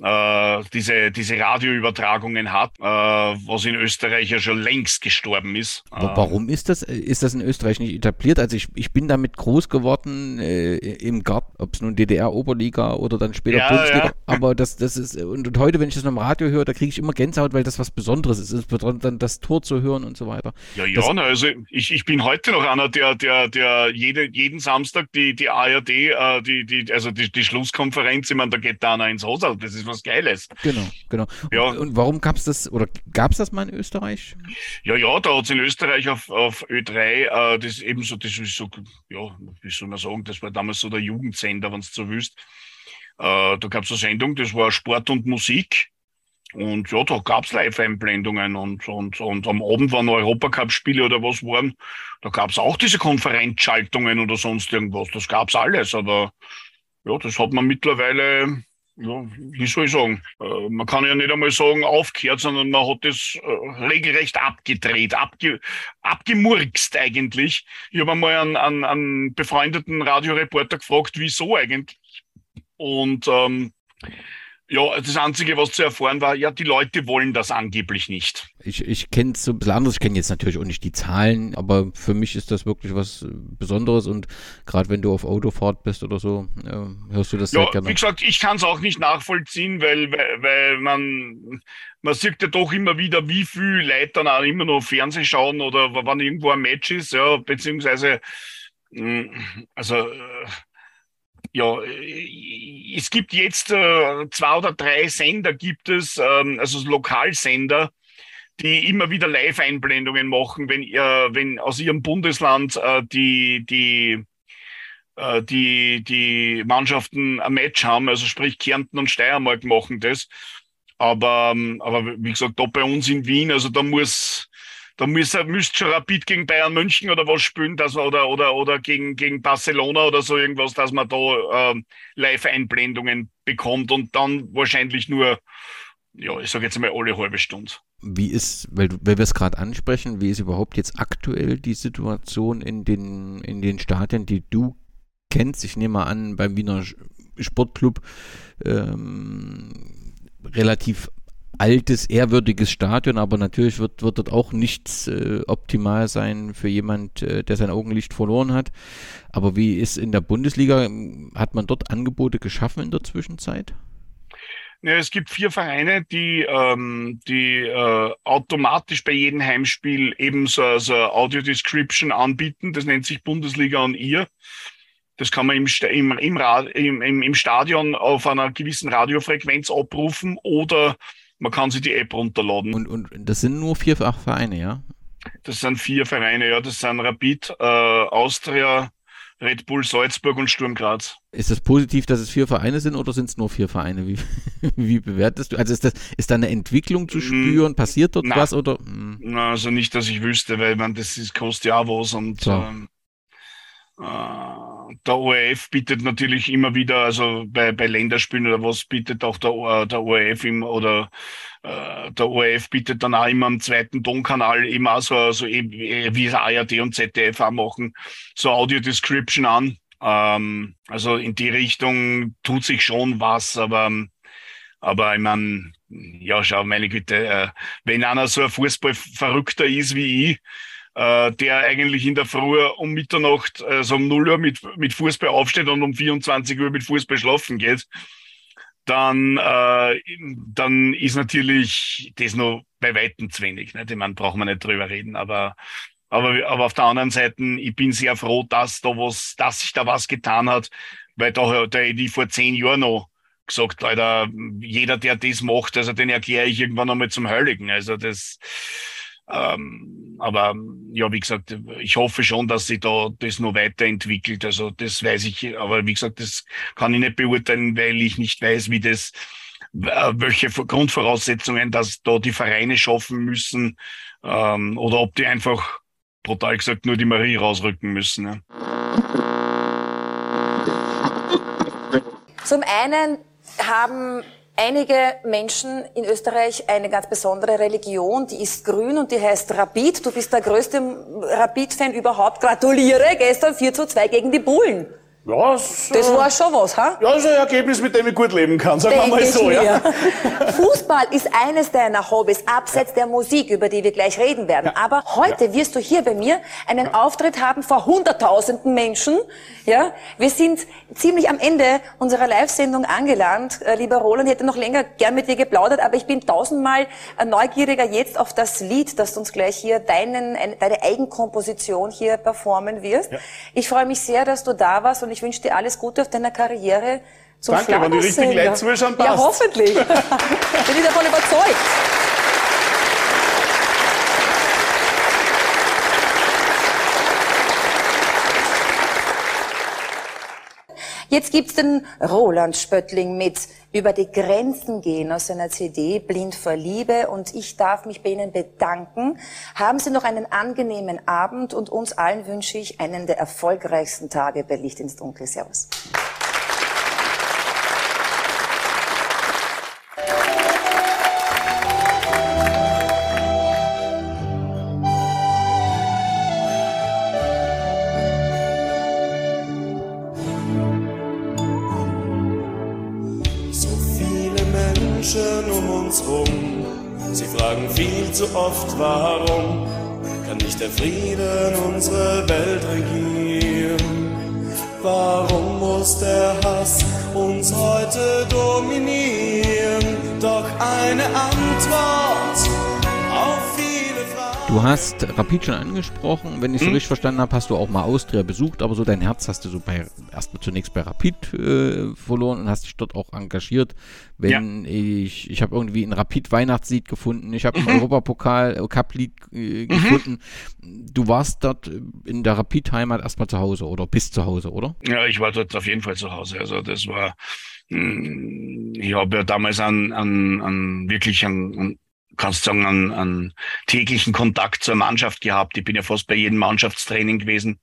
[SPEAKER 1] äh, diese, diese Radioübertragungen hat, äh, was in Österreich ja schon längst gestorben ist.
[SPEAKER 2] Warum ist das? Ist das in Österreich nicht etabliert? Also ich, ich bin damit groß geworden äh, im Garten, ob es nun DDR-Oberliga oder dann später ja, Bundesliga. Ja. Aber das, das ist, und, und, heute, wenn ich das noch im Radio höre, da kriege ich immer Gänsehaut, weil das was Besonderes ist. Es bedeutet dann das Tor zu hören und so weiter.
[SPEAKER 1] Ja, ja, das, also ich, ich bin heute noch einer, der, der, der jede, jeden Samstag die, die ARD, äh, die, die, also die, die Schlusskonferenz, ich meine, da geht da einer ins Haus, das ist was Geiles.
[SPEAKER 2] Genau, genau. Ja. Und, und warum gab es das, oder gab es das mal in Österreich?
[SPEAKER 1] Ja, ja, da hat es in Österreich auf, auf Ö3, äh, das eben so, das ist so, ja, wie soll man sagen, das war damals so der Jugendsender, wenn es so willst. Äh, da gab es eine Sendung, das war Sport und Musik. Und ja, da gab es Live-Einblendungen und, und, und am Abend waren Europacup-Spiele oder was waren. Da gab es auch diese Konferenzschaltungen oder sonst irgendwas. Das gab es alles, aber ja, das hat man mittlerweile wie soll ich sagen, äh, man kann ja nicht einmal sagen aufgehört, sondern man hat das äh, regelrecht abgedreht, abge, abgemurkst eigentlich. Ich habe einmal einen, einen, einen befreundeten Radioreporter gefragt, wieso eigentlich. Und ähm, ja, das Einzige, was zu erfahren war, ja, die Leute wollen das angeblich nicht.
[SPEAKER 2] Ich, ich kenne es so ein bisschen anders, ich kenne jetzt natürlich auch nicht die Zahlen, aber für mich ist das wirklich was Besonderes und gerade wenn du auf Autofahrt bist oder so, ja, hörst du das
[SPEAKER 1] ja, sehr gerne. Wie gesagt, ich kann es auch nicht nachvollziehen, weil, weil, weil man, man sieht ja doch immer wieder, wie viel Leute dann auch immer noch Fernsehen schauen oder wann irgendwo ein Match ist, ja, beziehungsweise, mm, also, äh, ja, äh, es gibt jetzt äh, zwei oder drei Sender gibt es, ähm, also Lokalsender, die immer wieder Live-Einblendungen machen, wenn, äh, wenn aus ihrem Bundesland äh, die, die, äh, die, die Mannschaften ein Match haben, also sprich Kärnten und Steiermark machen das. Aber, ähm, aber wie gesagt, da bei uns in Wien, also da muss, da müsste müsst schon Rapid gegen Bayern München oder was spielen, dass man, oder, oder, oder gegen, gegen Barcelona oder so irgendwas, dass man da ähm, Live-Einblendungen bekommt und dann wahrscheinlich nur, ja, ich sage jetzt mal alle halbe Stunde.
[SPEAKER 2] Wie ist, weil, weil wir es gerade ansprechen, wie ist überhaupt jetzt aktuell die Situation in den, in den Stadien, die du kennst? Ich nehme mal an, beim Wiener Sportclub ähm, relativ altes, ehrwürdiges Stadion, aber natürlich wird, wird dort auch nichts äh, optimal sein für jemand, äh, der sein Augenlicht verloren hat. Aber wie ist in der Bundesliga? Hat man dort Angebote geschaffen in der Zwischenzeit?
[SPEAKER 1] Ja, es gibt vier Vereine, die, ähm, die äh, automatisch bei jedem Heimspiel eben so, so Audio Description anbieten. Das nennt sich Bundesliga und ihr. Das kann man im, im, im, im Stadion auf einer gewissen Radiofrequenz abrufen oder man kann sich die App runterladen.
[SPEAKER 2] Und, und das sind nur vier Vereine, ja?
[SPEAKER 1] Das sind vier Vereine, ja. Das sind Rapid, äh, Austria, Red Bull Salzburg und Sturm Graz.
[SPEAKER 2] Ist das positiv, dass es vier Vereine sind oder sind es nur vier Vereine? Wie, wie bewertest du? Also ist, das, ist da eine Entwicklung zu spüren? Passiert dort
[SPEAKER 1] na,
[SPEAKER 2] was? Oder?
[SPEAKER 1] Na, also nicht, dass ich wüsste, weil man, das ist, kostet ja auch was und so. ähm, äh, der ORF bietet natürlich immer wieder, also bei, bei Länderspielen oder was, bietet auch der, der ORF im, oder äh, der ORF bietet dann auch immer einen zweiten Tonkanal, eben auch so, so eben, wie es ARD und ZDF auch machen, so Audio Description an. Ähm, also in die Richtung tut sich schon was, aber, aber ich meine, ja, schau, meine Güte, äh, wenn einer so ein Fußballverrückter ist wie ich, äh, der eigentlich in der Früh um Mitternacht, also um 0 Uhr mit, mit Fußball aufsteht und um 24 Uhr mit Fußball schlafen geht, dann, äh, dann ist natürlich das noch bei Weitem zu wenig. Nicht? Ich meine, brauchen wir nicht drüber reden, aber, aber, aber auf der anderen Seite, ich bin sehr froh, dass da was, dass sich da was getan hat, weil da, hätte ich vor zehn Jahren noch gesagt, Alter, jeder, der das macht, also den erkläre ich irgendwann einmal zum Heiligen. Also das, ähm, aber ja, wie gesagt, ich hoffe schon, dass sich da das noch weiterentwickelt. Also das weiß ich, aber wie gesagt, das kann ich nicht beurteilen, weil ich nicht weiß, wie das, äh, welche Grundvoraussetzungen, dass da die Vereine schaffen müssen ähm, oder ob die einfach brutal gesagt nur die Marie rausrücken müssen. Ja.
[SPEAKER 3] Zum einen haben einige Menschen in Österreich eine ganz besondere Religion, die ist grün und die heißt Rapid. Du bist der größte Rapid-Fan überhaupt. Gratuliere, gestern 4 zu 2 gegen die Bullen.
[SPEAKER 4] Ja,
[SPEAKER 3] das, das war schon was, ha?
[SPEAKER 4] Ja, das ist ein Ergebnis, mit dem ich gut leben kann, sagen wir mal so. Ja.
[SPEAKER 3] Fußball ist eines deiner Hobbys, abseits ja. der Musik, über die wir gleich reden werden. Ja. Aber heute ja. wirst du hier bei mir einen Auftritt haben vor hunderttausenden Menschen. Ja, wir sind ziemlich am Ende unserer Live-Sendung angelangt. Äh, lieber Roland, ich hätte noch länger gern mit dir geplaudert, aber ich bin tausendmal äh, neugieriger jetzt auf das Lied, das du uns gleich hier deinen, deine Eigenkomposition hier performen wirst. Ich freue mich sehr, dass du da warst und ich wünsche dir alles Gute auf deiner Karriere
[SPEAKER 4] zum Danke, wenn die richtigen Leute zuschauen,
[SPEAKER 3] passt. Ja, hoffentlich. Bin ich davon überzeugt. Jetzt gibt's den Roland Spöttling mit über die Grenzen gehen aus seiner CD Blind vor Liebe und ich darf mich bei Ihnen bedanken. Haben Sie noch einen angenehmen Abend und uns allen wünsche ich einen der erfolgreichsten Tage bei Licht ins Dunkel. Servus.
[SPEAKER 5] Zu oft, warum kann nicht der Frieden unsere Welt regieren? Warum muss der Hass uns heute dominieren? Doch eine Antwort Fragen.
[SPEAKER 2] Du hast Rapid schon angesprochen. Wenn ich so hm? richtig verstanden habe, hast du auch mal Austria besucht, aber so dein Herz hast du so bei erstmal zunächst bei Rapid äh, verloren und hast dich dort auch engagiert. Wenn ja. ich, ich habe irgendwie ein Rapid Weihnachtslied gefunden, ich habe ein mhm. Europapokal äh, Cup Lied äh, mhm. gefunden. Du warst dort in der Rapid Heimat erstmal zu Hause oder bist zu Hause, oder?
[SPEAKER 1] Ja, ich war dort auf jeden Fall zu Hause. Also das war, hm, ich habe ja damals an, an, an wirklich an, an kannst sagen, einen, einen täglichen Kontakt zur Mannschaft gehabt. Ich bin ja fast bei jedem Mannschaftstraining gewesen.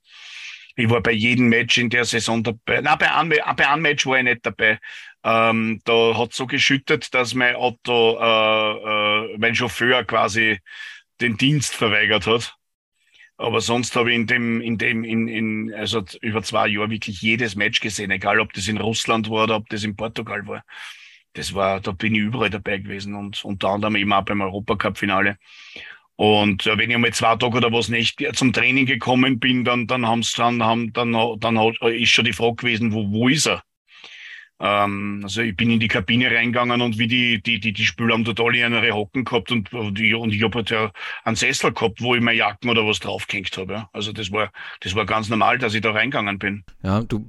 [SPEAKER 1] Ich war bei jedem Match in der Saison dabei. Nein, bei einem, bei einem Match war ich nicht dabei. Ähm, da hat so geschüttet, dass mein Auto, äh, äh, mein Chauffeur quasi den Dienst verweigert hat. Aber sonst habe ich in dem, in dem, in, in, also über zwei Jahre wirklich jedes Match gesehen, egal ob das in Russland war oder ob das in Portugal war. Das war, da bin ich überall dabei gewesen und unter anderem eben auch beim Europacup-Finale. Und äh, wenn ich mal zwei Tage oder was nicht zum Training gekommen bin, dann, dann haben's, dann, haben, dann, dann ist schon die Frage gewesen, wo, wo ist er? Ähm, also ich bin in die Kabine reingegangen und wie die, die, die, die Spieler haben total ihre Hocken gehabt und, und ich, und ich habe halt ja einen Sessel gehabt, wo ich meine Jacken oder was draufgehängt habe. Ja. Also das war, das war ganz normal, dass ich da reingegangen bin.
[SPEAKER 2] Ja, du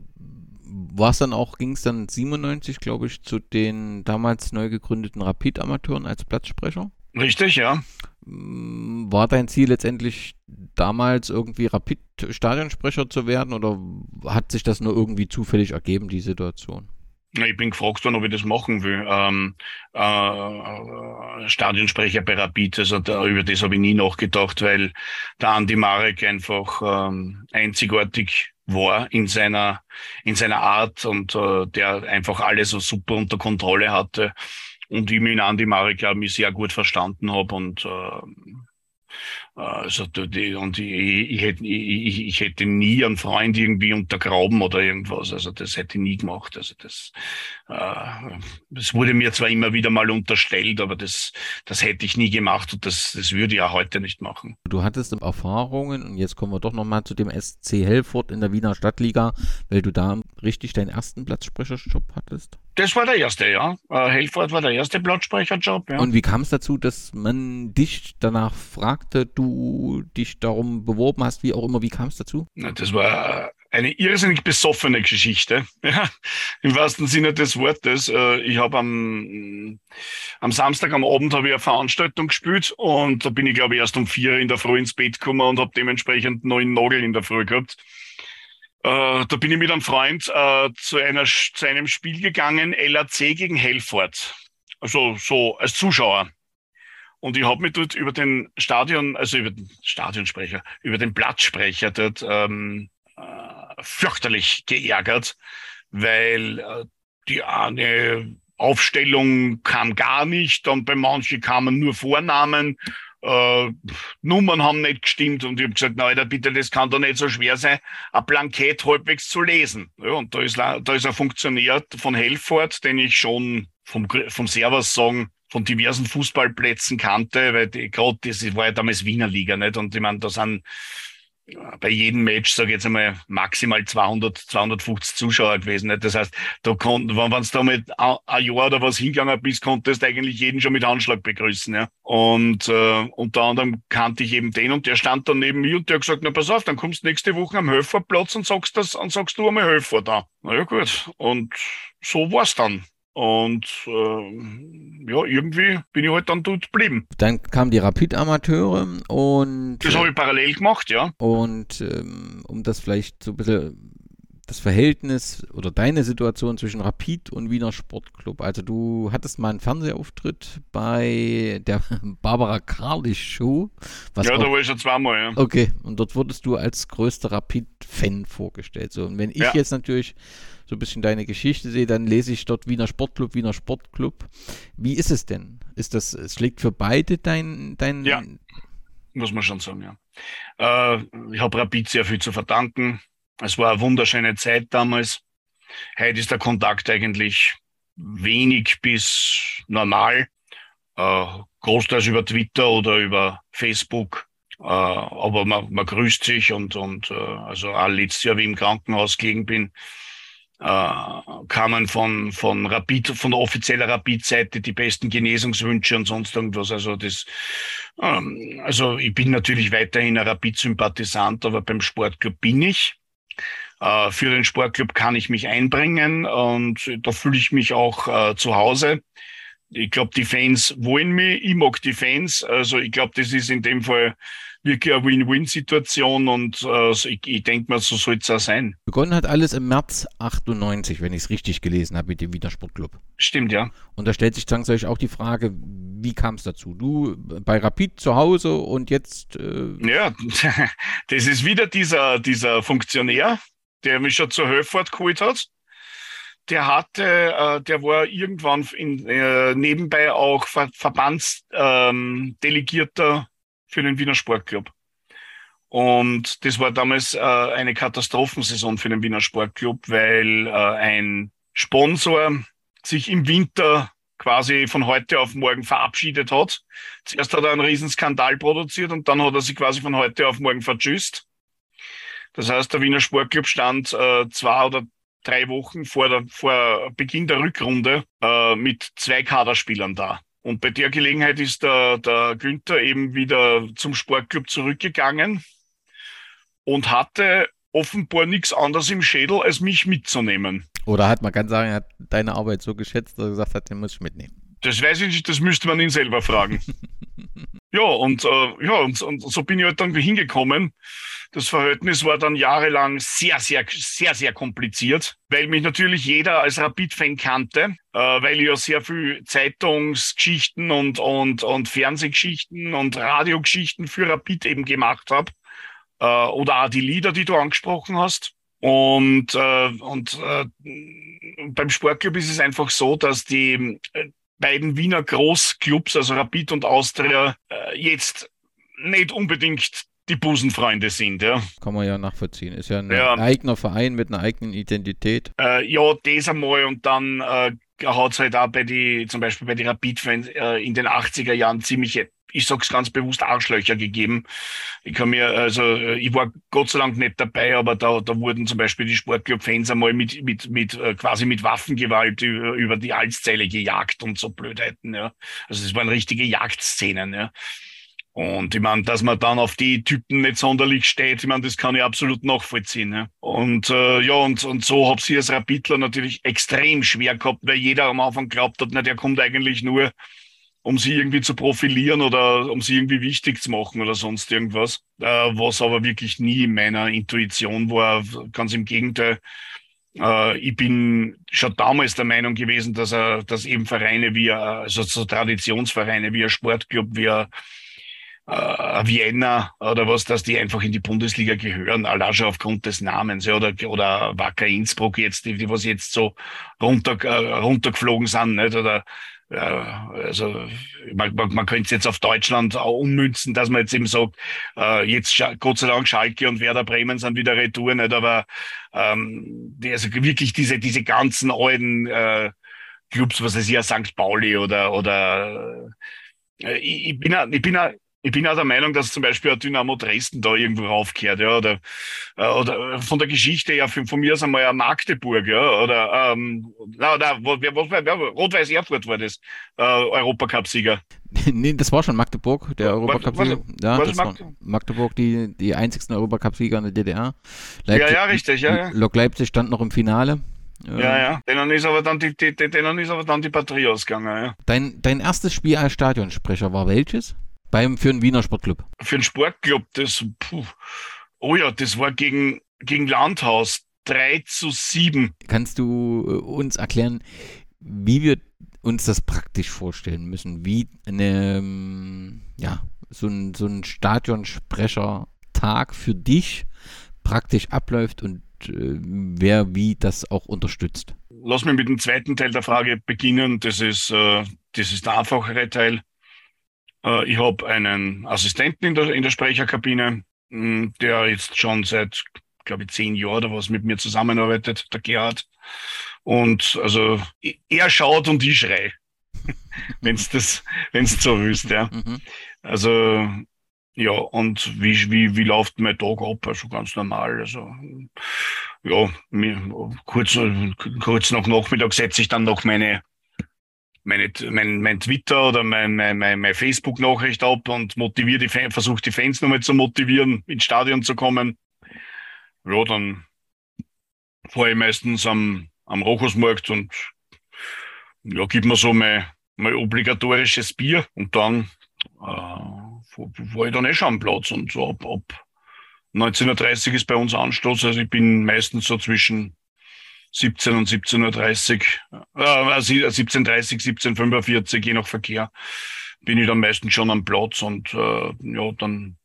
[SPEAKER 2] warst dann auch, ging es dann 97, glaube ich, zu den damals neu gegründeten Rapid-Amateuren als Platzsprecher?
[SPEAKER 1] Richtig, ja.
[SPEAKER 2] Mm, war dein Ziel letztendlich damals irgendwie Rapid-Stadionsprecher zu werden oder hat sich das nur irgendwie zufällig ergeben, die Situation?
[SPEAKER 1] Ich bin gefragt worden, ob ich das machen will. Ähm, äh, Stadionsprecher bei Rapid, also da, über das habe ich nie nachgedacht, weil der Andi Marek einfach ähm, einzigartig war in seiner in seiner Art und äh, der einfach alles so super unter Kontrolle hatte und ich mit Andi Marek, glaube ich, sehr gut verstanden habe und äh, Also die, und ich, ich, hätte, ich, ich hätte nie einen Freund irgendwie untergraben oder irgendwas. Also das hätte ich nie gemacht. Also das, äh, das wurde mir zwar immer wieder mal unterstellt, aber das, das hätte ich nie gemacht und das, das würde ich auch heute nicht machen.
[SPEAKER 2] Du hattest Erfahrungen und jetzt kommen wir doch nochmal zu dem SC Helford in der Wiener Stadtliga, weil du da richtig deinen ersten Platzsprecherjob hattest.
[SPEAKER 1] Das war der erste, ja. Äh, Helford war der erste Platzsprecherjob, ja.
[SPEAKER 2] Und wie kam es dazu, dass man dich danach fragte, du dich darum beworben hast, wie auch immer, wie kam es dazu?
[SPEAKER 1] Na, das war eine irrsinnig besoffene Geschichte, ja, im wahrsten Sinne des Wortes. Äh, ich habe am, am Samstag am Abend habe ich eine Veranstaltung gespielt und da bin ich, glaube ich, erst um vier in der Früh ins Bett gekommen und habe dementsprechend neun Nagel in der Früh gehabt. Äh, da bin ich mit einem Freund äh, zu, einer, zu einem Spiel gegangen, LAC gegen Helford. Also so als Zuschauer. Und ich habe mich dort über den Stadion, also über den Stadionsprecher, über den Platzsprecher dort ähm, äh, fürchterlich geärgert, weil äh, die eine Aufstellung kam gar nicht, und bei manchen kamen nur Vornamen äh, Nummern haben nicht gestimmt und ich habe gesagt, Alter, bitte, das kann doch nicht so schwer sein, ein Blankett halbwegs zu lesen. Ja, und da ist, da ist ein Funktionär von Helford, den ich schon vom, vom Servers sagen, von diversen Fußballplätzen kannte, weil gerade das war ja damals Wiener Liga, nicht? Und ich meine, da sind bei jedem Match, sage ich jetzt einmal, maximal 200, 250 Zuschauer gewesen. Nicht? Das heißt, da konnten, wenn du da mit ein Jahr oder was hingegangen bist, konntest du eigentlich jeden schon mit Anschlag begrüßen. Ja? Und äh, unter anderem kannte ich eben den und der stand dann neben mir und der hat gesagt, na pass auf, dann kommst du nächste Woche am Höferplatz und sagst das, und sagst du einmal Höfer da. Na ja, gut. Und so war's dann. Und äh, ja, irgendwie bin ich halt dann dort geblieben.
[SPEAKER 2] Dann kamen die Rapid-Amateure und.
[SPEAKER 1] Das habe ich parallel gemacht, ja.
[SPEAKER 2] Und ähm, um das vielleicht so ein bisschen das Verhältnis oder deine Situation zwischen Rapid und Wiener Sportclub. Also du hattest mal einen Fernsehauftritt bei der Barbara Karlich Show.
[SPEAKER 1] ja, da war ich schon zweimal, ja.
[SPEAKER 2] Okay, und dort wurdest du als größter Rapid-Fan vorgestellt. So, und wenn ich ja. jetzt natürlich so ein bisschen deine Geschichte sehe, dann lese ich dort Wiener Sportclub, Wiener Sportclub. Wie ist es denn? Ist das, es schlägt für beide dein, dein
[SPEAKER 1] Ja, muss man schon sagen, ja. Äh, ich habe Rapid sehr viel zu verdanken. Es war eine wunderschöne Zeit damals. Heute ist der Kontakt eigentlich wenig bis normal. Äh, großteils über Twitter oder über Facebook. Äh, aber man, man grüßt sich und, und äh, also auch letztes Jahr, wie ich im Krankenhaus gelegen bin, kamen von, von Rapid, von der offiziellen Rapid-Seite die besten Genesungswünsche und sonst irgendwas. Also das, ähm, also ich bin natürlich weiterhin ein Rapid-Sympathisant, aber beim Sportclub bin ich. Äh, für den Sportclub kann ich mich einbringen und da fühle ich mich auch äh, zu Hause. Ich glaube, die Fans wollen mich, ich mag die Fans. Also ich glaube, das ist in dem Fall wirklich eine Win-Win-Situation und äh, ich, ich denke mal, so soll es auch sein.
[SPEAKER 2] Begonnen hat alles im März 98, wenn ich es richtig gelesen habe mit dem Wiener Sportclub.
[SPEAKER 1] Stimmt, ja.
[SPEAKER 2] Und da stellt sich zwangsläufig auch die Frage, wie kam es dazu? Du bei Rapid zu Hause und jetzt. Äh
[SPEAKER 1] ja, das ist wieder dieser, dieser Funktionär, der mich schon zur Höfahrt geholt hat der hatte, äh, der war irgendwann in, äh, nebenbei auch Ver Verbandsdelegierter ähm, für den Wiener Sportclub. Und das war damals äh, eine Katastrophensaison für den Wiener Sportclub, weil äh, ein Sponsor sich im Winter quasi von heute auf morgen verabschiedet hat. Zuerst hat er einen Riesenskandal produziert und dann hat er sich quasi von heute auf morgen vertschüsst. Das heißt, der Wiener Sportclub stand äh, zwei oder drei Wochen vor, der, vor Beginn der Rückrunde äh, mit zwei Kaderspielern da. Und bei der Gelegenheit ist der, der Günther eben wieder zum Sportclub zurückgegangen und hatte offenbar nichts anderes im Schädel, als mich mitzunehmen.
[SPEAKER 2] Oder hat man ganz sagen, er hat deine Arbeit so geschätzt, dass er gesagt hat, den muss ich mitnehmen.
[SPEAKER 1] Das weiß ich nicht, das müsste man ihn selber fragen. ja, und, äh, ja und, und so bin ich halt dann hingekommen das Verhältnis war dann jahrelang sehr, sehr, sehr, sehr kompliziert, weil mich natürlich jeder als Rapid-Fan kannte, äh, weil ich ja sehr viel Zeitungsgeschichten und, und, und Fernsehgeschichten und Radiogeschichten für Rapid eben gemacht habe. Äh, oder auch die Lieder, die du angesprochen hast. Und, äh, und äh, beim Sportclub ist es einfach so, dass die äh, beiden Wiener Großclubs, also Rapid und Austria, äh, jetzt nicht unbedingt die Busenfreunde sind, ja.
[SPEAKER 2] Kann man ja nachvollziehen. Ist ja ein ja. eigener Verein mit einer eigenen Identität.
[SPEAKER 1] Äh, ja, das einmal und dann äh, hat es halt auch bei die, zum Beispiel bei den Rapid-Fans äh, in den 80er Jahren ziemlich, ich sag's ganz bewusst, Arschlöcher gegeben. Ich kann mir, also äh, ich war Gott sei Dank nicht dabei, aber da, da wurden zum Beispiel die Sportclub-Fans einmal mit, mit, mit äh, quasi mit Waffengewalt über, die Alszeile gejagt und so Blödheiten, ja. Also es waren richtige Jagdszenen, ja. Und ich meine, dass man dann auf die Typen nicht sonderlich steht, ich meine, das kann ich absolut nachvollziehen. Ja. Und äh, ja, und, und so habe ich als Rapidler natürlich extrem schwer gehabt, weil jeder am Anfang glaubt hat, na, der kommt eigentlich nur, um sie irgendwie zu profilieren oder um sie irgendwie wichtig zu machen oder sonst irgendwas. Äh, was aber wirklich nie in meiner Intuition war. Ganz im Gegenteil. Äh, ich bin schon damals der Meinung gewesen, dass er, dass eben Vereine wie, also so Traditionsvereine wie ein Sportclub, wie ein äh, Vienna oder was, dass die einfach in die Bundesliga gehören, allein schon aufgrund des Namens, ja, oder, oder Wacker Innsbruck jetzt, die, die was jetzt so runter, äh, runtergeflogen sind, nicht, oder, ja, also man, man, man könnte es jetzt auf Deutschland auch ummünzen, dass man jetzt eben sagt, äh, jetzt Gott sei Dank Schalke und Werder Bremen sind wieder Retour, nicht, aber ähm, die, also wirklich diese, diese ganzen alten äh, Clubs, was weiß ich, St. Pauli oder, oder äh, ich, ich bin ja, ich bin ja ich bin ja der Meinung, dass zum Beispiel Dynamo Dresden da irgendwo raufkehrt, ja, oder, äh, oder von der Geschichte ja, von, von mir aus einmal ja Magdeburg, ja, oder, ähm, na, na, was, was, Rot-Weiß Erfurt war das, äh, Europacup-Sieger.
[SPEAKER 2] nee, das war schon Magdeburg, der Europacup-Sieger. Ja, das war Magdeburg, die, die einzigsten Europacup-Sieger in der DDR.
[SPEAKER 1] Leipzig, ja, ja, richtig, ja, ja.
[SPEAKER 2] Lok Leipzig stand noch im Finale.
[SPEAKER 1] Ja, ja. Denen ist aber dann die, die, denen ist aber dann die Batterie ausgegangen, ja.
[SPEAKER 2] Dein, dein erstes Spiel als Stadionsprecher war welches? Beim, für einen Wiener Sportclub.
[SPEAKER 1] Für einen Sportclub, das, puh, oh ja, das war gegen, gegen Landhaus 3 zu 7.
[SPEAKER 2] Kannst du äh, uns erklären, wie wir uns das praktisch vorstellen müssen? Wie eine, ähm, ja, so ein, so ein Stadionsprecher-Tag für dich praktisch abläuft und äh, wer wie das auch unterstützt?
[SPEAKER 1] Lass mich mit dem zweiten Teil der Frage beginnen. Das ist, äh, das ist der einfachere Teil. Äh, ich habe einen Assistenten in der, in der Sprecherkabine, hm, der jetzt schon seit, glaube ich, zehn Jahren oder was mit mir zusammenarbeitet, der Gerhard. Und also er schaut und ich schrei. wenn es das, wenn es so willst, ja. Mhm. Also ja, und wie, wie, wie läuft mein Tag ab? Also ganz normal. Also ja, mir, kurz, kurz nach Nachmittag setze ich dann noch meine meine, mein, mein Twitter oder mein, mein, mein, mein Facebook-Nachricht ab und motiviere die Fans, versuche die Fans nochmal zu motivieren, ins Stadion zu kommen. Ja, dann fahre ich meistens am, am Rochusmarkt und ja, gib mir so mein, mein obligatorisches Bier und dann äh, ich dann eh schon am Platz und so ab, ab 19.30 Uhr ist bei uns Anstoß, also ich bin meistens so zwischen 17 und 17.30 Uhr, äh, 17.30 17.45 je nach Verkehr, bin ich dann meistens schon am Platz und äh, ja, dann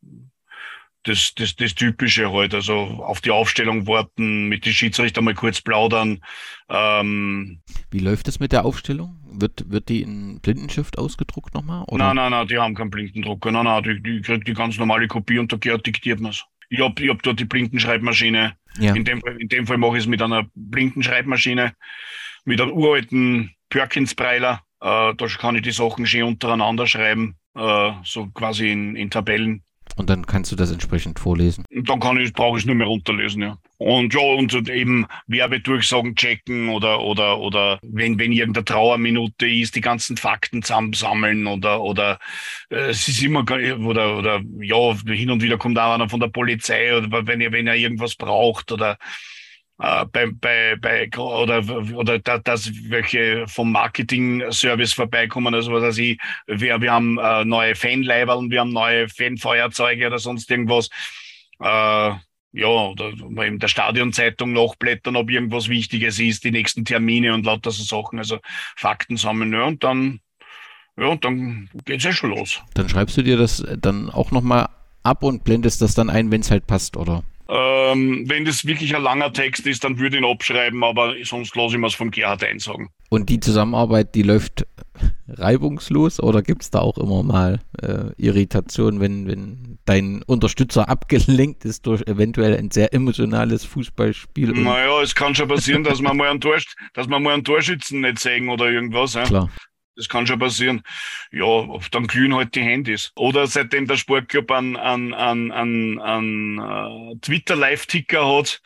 [SPEAKER 1] das, das, das Typische halt, also auf die Aufstellung warten, mit den Schiedsrichter mal kurz plaudern. Ähm,
[SPEAKER 2] Wie läuft das mit der Aufstellung? Wird, wird die in Blindenschrift ausgedruckt nochmal?
[SPEAKER 1] Oder? Nein, nein, nein, die haben keinen Blindendrucker. Nein, nein, die, die kriegt die ganz normale Kopie und Gerd diktiert mir's. Ich habe ich hab dort die Blindenschreibmaschine. Ja. In, dem, in dem Fall mache ich es mit einer Blindenschreibmaschine, mit einem uralten Perkins-Breiler. Äh, da kann ich die Sachen schön untereinander schreiben, äh, so quasi in, in Tabellen.
[SPEAKER 2] Und dann kannst du das entsprechend vorlesen.
[SPEAKER 1] Dann kann ich, brauche ich nur mehr runterlesen, ja. Und ja, und eben Werbedurchsagen checken oder, oder, oder wenn, wenn irgendeine Trauerminute ist, die ganzen Fakten zusammensammeln oder, oder, äh, es ist immer, oder, oder, ja, hin und wieder kommt auch einer von der Polizei oder wenn er, wenn er irgendwas braucht oder, äh, bei, bei, bei, oder, oder da, dass welche vom Marketing-Service vorbeikommen, also was weiß ich, wir, wir haben äh, neue Fanleiberl, wir haben neue Fanfeuerzeuge oder sonst irgendwas. Äh, ja, oder in der Stadionzeitung nachblättern, ob irgendwas Wichtiges ist, die nächsten Termine und lauter so Sachen, also Fakten sammeln, ja, und dann, ja, und dann geht's ja schon los.
[SPEAKER 2] Dann schreibst du dir das dann auch nochmal ab und blendest das dann ein, wenn es halt passt, oder?
[SPEAKER 1] Ähm, wenn das wirklich ein langer Text ist, dann würde ich ihn abschreiben, aber sonst lasse ich mir es vom Gerhard einsagen.
[SPEAKER 2] Und die Zusammenarbeit, die läuft reibungslos oder gibt es da auch immer mal äh, Irritation, wenn, wenn dein Unterstützer abgelenkt ist durch eventuell ein sehr emotionales Fußballspiel?
[SPEAKER 1] Naja, es kann schon passieren, dass man mal einen, Tor, dass man mal einen Torschützen nicht sehen oder irgendwas.
[SPEAKER 2] Klar.
[SPEAKER 1] Das kann schon passieren. Ja, dann glühen halt die Handys. Oder seitdem der Sportclub einen, einen, einen, einen, einen uh, Twitter-Live-Ticker hat,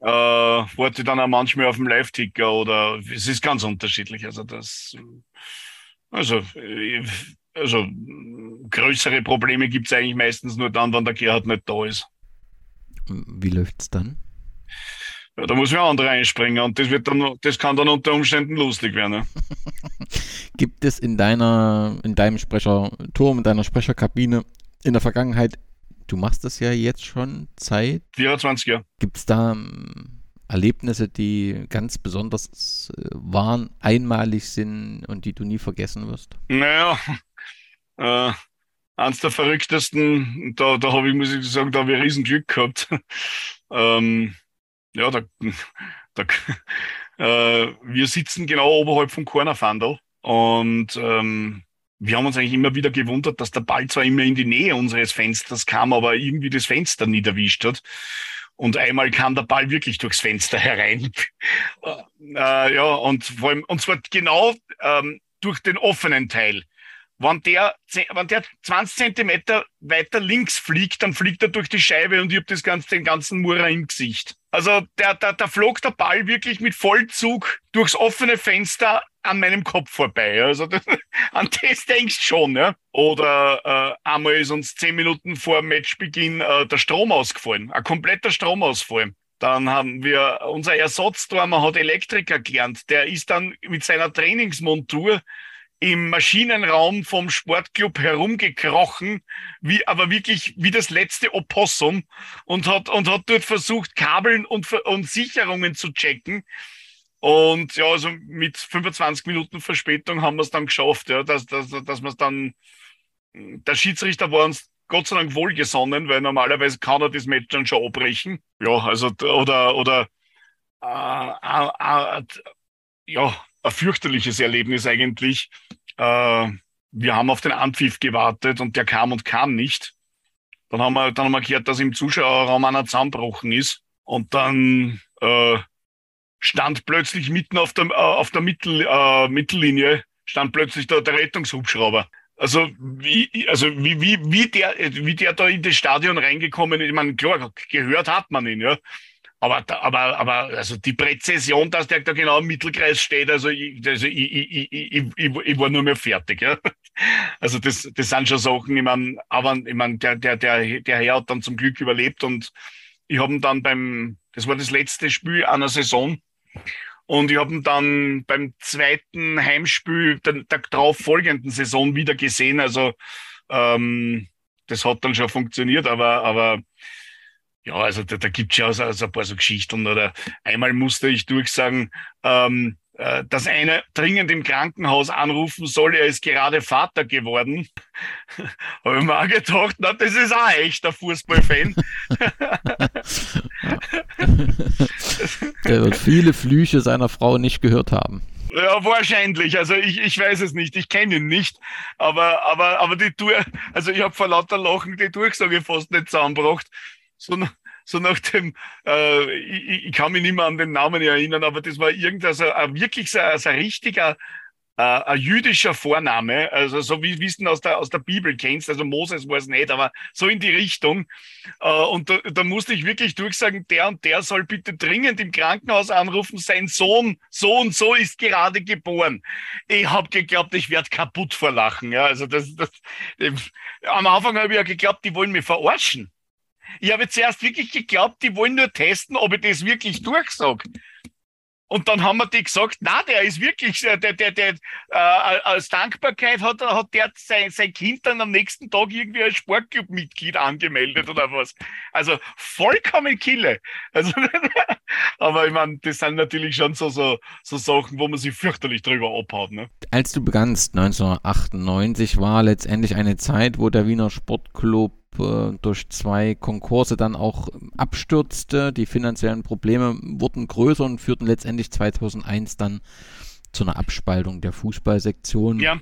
[SPEAKER 1] äh, warte dann auch manchmal auf dem Live-Ticker oder es ist ganz unterschiedlich. Also das, also, also größere Probleme gibt es eigentlich meistens nur dann, wenn der Gerhard nicht da ist.
[SPEAKER 2] Wie läuft's dann?
[SPEAKER 1] Ja, da muss man andere einspringen und das wird dann, das kann dann unter Umständen lustig werden. Ne?
[SPEAKER 2] Gibt es in deiner, in deinem Sprecherturm, in deiner Sprecherkabine in der Vergangenheit, du machst das ja jetzt schon Zeit.
[SPEAKER 1] 24 Jahre.
[SPEAKER 2] Gibt es da ähm, Erlebnisse, die ganz besonders äh, waren, einmalig sind und die du nie vergessen wirst?
[SPEAKER 1] Naja, äh, eins der verrücktesten, da, da habe ich, muss ich sagen, da habe ich riesen Glück gehabt. ähm, ja, da, da äh, wir sitzen genau oberhalb vom Cornerfandel und ähm, wir haben uns eigentlich immer wieder gewundert, dass der Ball zwar immer in die Nähe unseres Fensters kam, aber irgendwie das Fenster nicht erwischt hat. Und einmal kam der Ball wirklich durchs Fenster herein. äh, ja, und vor allem, und zwar genau ähm, durch den offenen Teil. Wenn der, wenn der 20 Zentimeter weiter links fliegt, dann fliegt er durch die Scheibe und ich habe das ganze, den ganzen Murrer im Gesicht. Also da, da, da flog der Ball wirklich mit Vollzug durchs offene Fenster an meinem Kopf vorbei. Also das, an das denkst schon, ja. Oder äh, einmal ist uns zehn Minuten vor Matchbeginn äh, der Strom ausgefallen, ein kompletter Stromausfall. Dann haben wir unser Ersatztormer hat Elektriker gelernt. Der ist dann mit seiner Trainingsmontur im Maschinenraum vom Sportclub herumgekrochen, wie, aber wirklich wie das letzte Opossum und hat, und hat dort versucht, Kabeln und, und Sicherungen zu checken. Und ja, also mit 25 Minuten Verspätung haben wir es dann geschafft, ja, dass, dass, dass wir es dann, der Schiedsrichter war uns Gott sei Dank wohlgesonnen, weil normalerweise kann er das Match dann schon abbrechen. Ja, also, oder, oder, äh, äh, äh, ja, ein fürchterliches Erlebnis eigentlich. Äh, wir haben auf den Anpfiff gewartet und der kam und kam nicht. Dann haben wir, dann haben wir gehört, dass im Zuschauerraum einer zusammenbrochen ist. Und dann äh, stand plötzlich mitten auf der, äh, auf der Mittel, äh, Mittellinie, stand plötzlich der, der Rettungshubschrauber. Also wie, also wie, wie, wie, der, wie der da in das Stadion reingekommen ist, ich meine, klar, gehört hat man ihn, ja. Aber, aber, aber also die Präzision, dass der da genau im Mittelkreis steht, also ich, also ich, ich, ich, ich, ich war nur mehr fertig. Ja. Also das, das sind schon Sachen, ich meine, aber ich meine, der, der, der, der Herr hat dann zum Glück überlebt und ich habe ihn dann beim, das war das letzte Spiel einer Saison. Und ich habe ihn dann beim zweiten Heimspiel der, der darauf folgenden Saison wieder gesehen. Also ähm, das hat dann schon funktioniert, aber, aber ja, also da, da gibt es ja also, also ein paar so Geschichten. Oder einmal musste ich durchsagen, ähm, äh, dass einer dringend im Krankenhaus anrufen soll, er ist gerade Vater geworden. Habe ich mir auch gedacht, na, das ist auch ein echter Fußballfan.
[SPEAKER 2] er wird viele Flüche seiner Frau nicht gehört haben.
[SPEAKER 1] Ja, wahrscheinlich. Also ich, ich weiß es nicht. Ich kenne ihn nicht. Aber, aber, aber die Tour, also ich habe vor lauter Lachen die Durchsage fast nicht zusammengebracht so, so nach dem, äh, ich, ich, kann mich nicht mehr an den Namen erinnern, aber das war irgendein ein, wirklich so, so ein richtiger äh, ein jüdischer Vorname, also so wie denn aus der, aus der Bibel kennst, also Moses war es nicht, aber so in die Richtung. Äh, und da, da musste ich wirklich durchsagen, der und der soll bitte dringend im Krankenhaus anrufen, sein Sohn so und so ist gerade geboren. Ich habe geglaubt, ich werde kaputt vor Lachen. Ja, also das, das, am Anfang habe ich ja geglaubt, die wollen mich verarschen. Ich habe zuerst wirklich geglaubt, die wollen nur testen, ob ich das wirklich durchsage. Und dann haben wir die gesagt, na, der ist wirklich, der, der, der, der äh, als Dankbarkeit hat, hat der sein, sein Kind dann am nächsten Tag irgendwie als Sportclub-Mitglied angemeldet oder was. Also vollkommen Kille. Also, aber ich meine, das sind natürlich schon so, so, so Sachen, wo man sich fürchterlich drüber abhaut. Ne?
[SPEAKER 2] Als du begannst, 1998, war letztendlich eine Zeit, wo der Wiener Sportclub äh, durch zwei Konkurse dann auch abstürzte. Die finanziellen Probleme wurden größer und führten letztendlich 2001 dann zu einer Abspaltung der Fußballsektion.
[SPEAKER 1] Ja.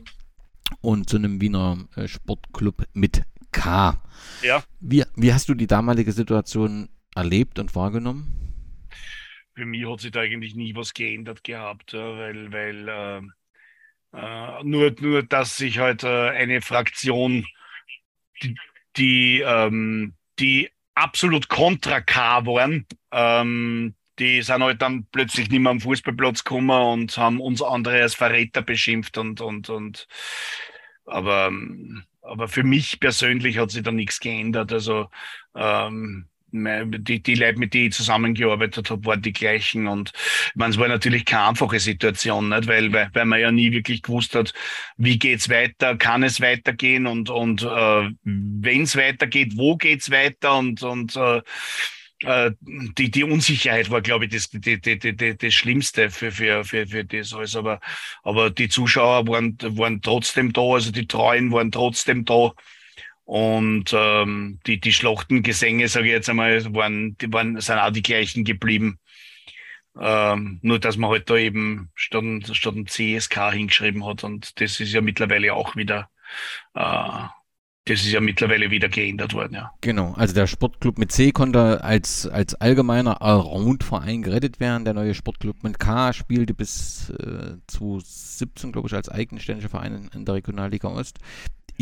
[SPEAKER 2] und zu einem Wiener äh, Sportclub mit K.
[SPEAKER 1] Ja.
[SPEAKER 2] Wie, wie hast du die damalige Situation erlebt und wahrgenommen?
[SPEAKER 1] Für mich hat sich da eigentlich nie was geändert gehabt, weil, weil äh, äh, nur, nur, dass sich halt äh, eine Fraktion, die, die, ähm, die absolut kontra K waren, ähm, die sind halt dann plötzlich nicht mehr am Fußballplatz gekommen und haben uns andere als Verräter beschimpft und, und, und, aber, aber für mich persönlich hat sich da nichts geändert. Also, ähm, die, die Leute, mit denen ich zusammengearbeitet habe, waren die gleichen. Und ich meine, es war natürlich keine einfache Situation, nicht? Weil, weil, weil man ja nie wirklich gewusst hat, wie geht's weiter, kann es weitergehen und, und äh, wenn es weitergeht, wo geht's weiter und, und äh, äh, die, die Unsicherheit war, glaube ich, das, die, die, die, das Schlimmste für, für, für, für das alles. Aber, aber die Zuschauer waren, waren trotzdem da, also die Treuen waren trotzdem da. Und ähm, die, die Schlachtengesänge, sage ich jetzt einmal, waren, die waren, sind auch die gleichen geblieben. Ähm, nur dass man halt da eben statt, statt ein CSK hingeschrieben hat. Und das ist ja mittlerweile auch wieder äh, das ist ja mittlerweile wieder geändert worden, ja.
[SPEAKER 2] Genau, also der Sportclub mit C konnte als, als allgemeiner Allround-Verein gerettet werden. Der neue Sportclub mit K spielte bis äh, 2017, glaube ich, als eigenständiger Verein in, in der Regionalliga Ost.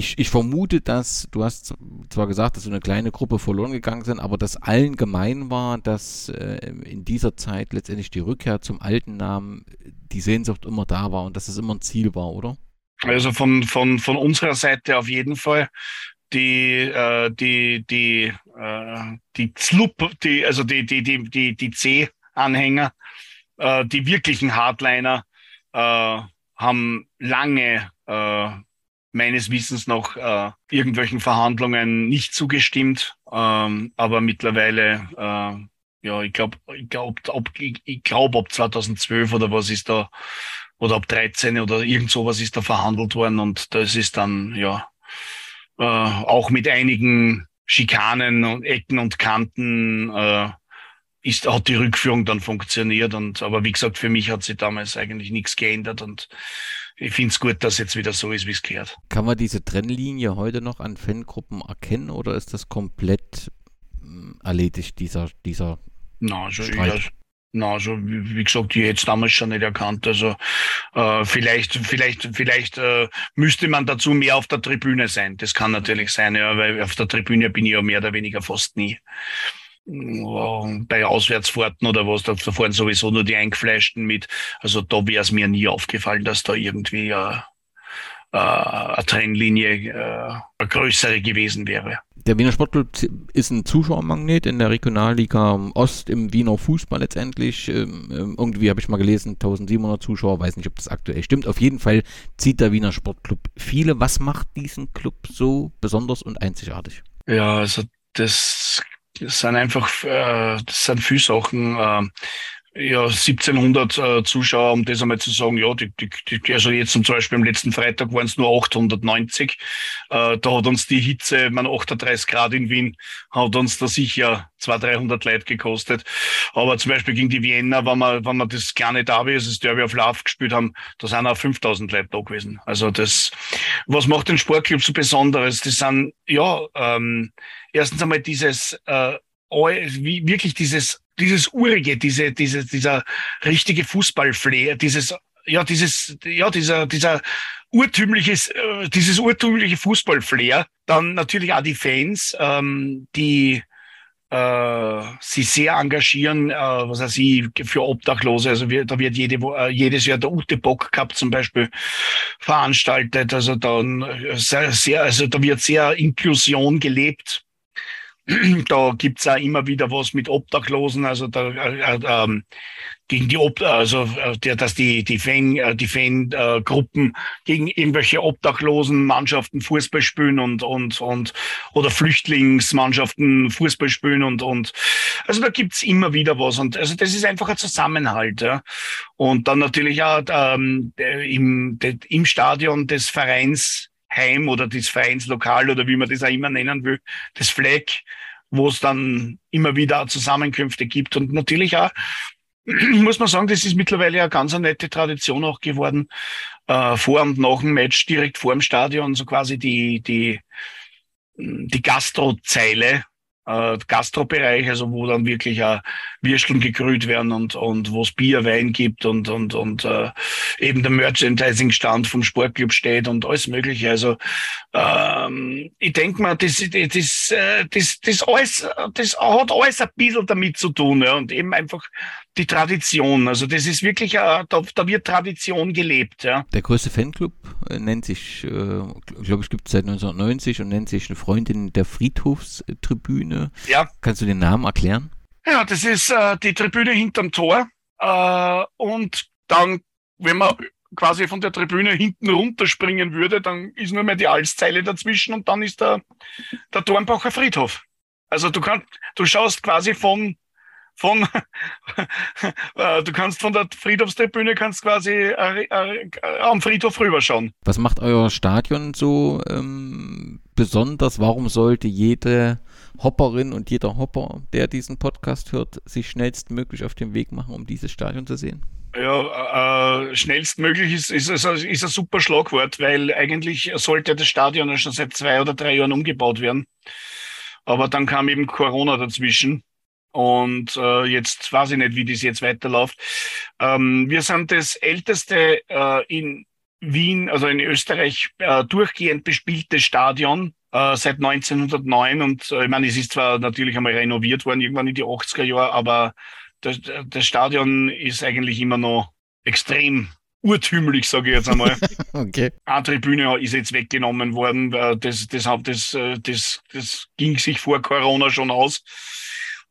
[SPEAKER 2] Ich, ich, vermute, dass, du hast zwar gesagt, dass so eine kleine Gruppe verloren gegangen sind, aber dass allen gemein war, dass äh, in dieser Zeit letztendlich die Rückkehr zum alten Namen, die Sehnsucht immer da war und dass es immer ein Ziel war, oder?
[SPEAKER 1] Also von, von, von unserer Seite auf jeden Fall. Die, äh, die, die, äh, die Zlup, die, also die, die, die, die, die C-Anhänger, äh, die wirklichen Hardliner, äh, haben lange äh, meines Wissens noch äh, irgendwelchen Verhandlungen nicht zugestimmt, ähm, aber mittlerweile, äh, ja, ich glaube, ich glaube, ob, ich, glaube, ab 2012 oder was ist da oder ab 13 oder irgend sowas ist da verhandelt worden und das ist dann, ja, äh, auch mit einigen Schikanen und Ecken und Kanten äh, ist, hat die Rückführung dann funktioniert und aber wie gesagt, für mich hat sich damals eigentlich nichts geändert und ich finde es gut, dass jetzt wieder so ist, wie es gehört.
[SPEAKER 2] Kann man diese Trennlinie heute noch an Fangruppen erkennen oder ist das komplett hm, erledigt, dieser, dieser
[SPEAKER 1] Na, also, Streit? Na, also wie, wie gesagt, ich hätte es damals schon nicht erkannt. Also äh, vielleicht, vielleicht, vielleicht äh, müsste man dazu mehr auf der Tribüne sein. Das kann natürlich sein, ja, weil auf der Tribüne bin ich ja mehr oder weniger fast nie. Bei Auswärtsfahrten oder was, da, fahren sowieso nur die Eingefleischten mit. Also da wäre es mir nie aufgefallen, dass da irgendwie äh, äh, eine Trennlinie äh, eine größere gewesen wäre.
[SPEAKER 2] Der Wiener Sportclub ist ein Zuschauermagnet in der Regionalliga Ost im Wiener Fußball letztendlich. Ähm, ähm, irgendwie habe ich mal gelesen, 1700 Zuschauer, weiß nicht, ob das aktuell stimmt. Auf jeden Fall zieht der Wiener Sportclub viele. Was macht diesen Club so besonders und einzigartig?
[SPEAKER 1] Ja, also das, das sind einfach, äh, das sind viele Sachen. Äh, ja, 1700 äh, Zuschauer, um das einmal zu sagen, ja, die, die, die, also jetzt zum Beispiel am letzten Freitag waren es nur 890. Äh, da hat uns die Hitze, man 38 Grad in Wien, hat uns da sicher 200, 300 Leute gekostet. Aber zum Beispiel gegen die Vienna, wenn wir, wenn wir das kleine Derby, also das Derby auf Lauf gespielt haben, da sind auch 5000 Leute da gewesen. Also das, was macht den Sportclub so besonderes? Das sind, ja, ähm, erstens einmal dieses, äh, wie, wirklich dieses dieses urige, diese, diese, dieser richtige Fußballflair, dieses, ja, dieses, ja, dieser, dieser urtümliches, äh, dieses urtümliche Fußballflair. Dann natürlich auch die Fans, ähm, die äh, sich sehr engagieren, äh, was weiß ich, für Obdachlose. Also wir, da wird jede, äh, jedes Jahr der Ute Bock Cup zum Beispiel veranstaltet. Also dann äh, sehr, sehr, also da wird sehr Inklusion gelebt da gibt's auch immer wieder was mit Obdachlosen, also da, äh, äh, ähm, gegen die Ob also äh, der, dass die die Fan äh, die Fangruppen gegen irgendwelche obdachlosen Mannschaften Fußball spielen und und und oder Flüchtlingsmannschaften Fußball spielen und und also da gibt's immer wieder was und also das ist einfach ein Zusammenhalt ja. Und dann natürlich auch ähm, im im Stadion des Vereins Heim oder das Vereinslokal oder wie man das auch immer nennen will, das Flag, wo es dann immer wieder Zusammenkünfte gibt und natürlich auch muss man sagen, das ist mittlerweile eine ganz nette Tradition auch geworden. äh, vor und nach dem Match direkt vor dem Stadion so quasi die, die, die Gastrozeile äh, Gastrobereich, also wo dann wirklich auch Würsteln gegrüht werden und, und wo es Bier, Wein gibt und, und, und äh, eben der Merchandising-Stand vom Sportclub steht und alles Mögliche. Also ähm, ich denke mal, das, das, äh, das, das, alles, das hat alles ein bisschen damit zu tun ja, und eben einfach die Tradition. Also das ist wirklich, a, da, da wird Tradition gelebt. Ja.
[SPEAKER 2] Der größte Fanclub äh, nennt sich, äh, glaube ich, gibt es seit 1990 und nennt sich eine Freundin der Friedhofstribüne.
[SPEAKER 1] Ja.
[SPEAKER 2] Kannst du den Namen erklären?
[SPEAKER 1] Ja, das ist äh, die Tribüne hinterm Tor. Äh, und dann, wenn man quasi von der Tribüne hinten runterspringen würde, dann ist nur mehr die Alszeile dazwischen und dann ist der, der Dornbacher Friedhof. Also du kannst, du schaust quasi von von, äh, du kannst von der Friedhofstribüne kannst quasi äh, äh, am Friedhof rüberschauen.
[SPEAKER 2] Was macht euer Stadion so ähm, besonders? Warum sollte jede Hopperin und jeder Hopper, der diesen Podcast hört, sich schnellstmöglich auf den Weg machen, um dieses Stadion zu sehen?
[SPEAKER 1] Ja, äh, schnellstmöglich ist, ist, ist, ist ein super Schlagwort, weil eigentlich sollte das Stadion ja schon seit zwei oder drei Jahren umgebaut werden. Aber dann kam eben Corona dazwischen. Und äh, jetzt weiß ich nicht, wie das jetzt weiterläuft. Ähm, wir sind das älteste äh, in Wien, also in Österreich, äh, durchgehend bespielte Stadion äh, seit 1909. Und äh, ich meine, es ist zwar natürlich einmal renoviert worden, irgendwann in die 80er Jahre, aber das, das Stadion ist eigentlich immer noch extrem urtümlich, sage ich jetzt einmal. okay. Eine Tribüne ist jetzt weggenommen worden. Das, das, das, das, das, das ging sich vor Corona schon aus.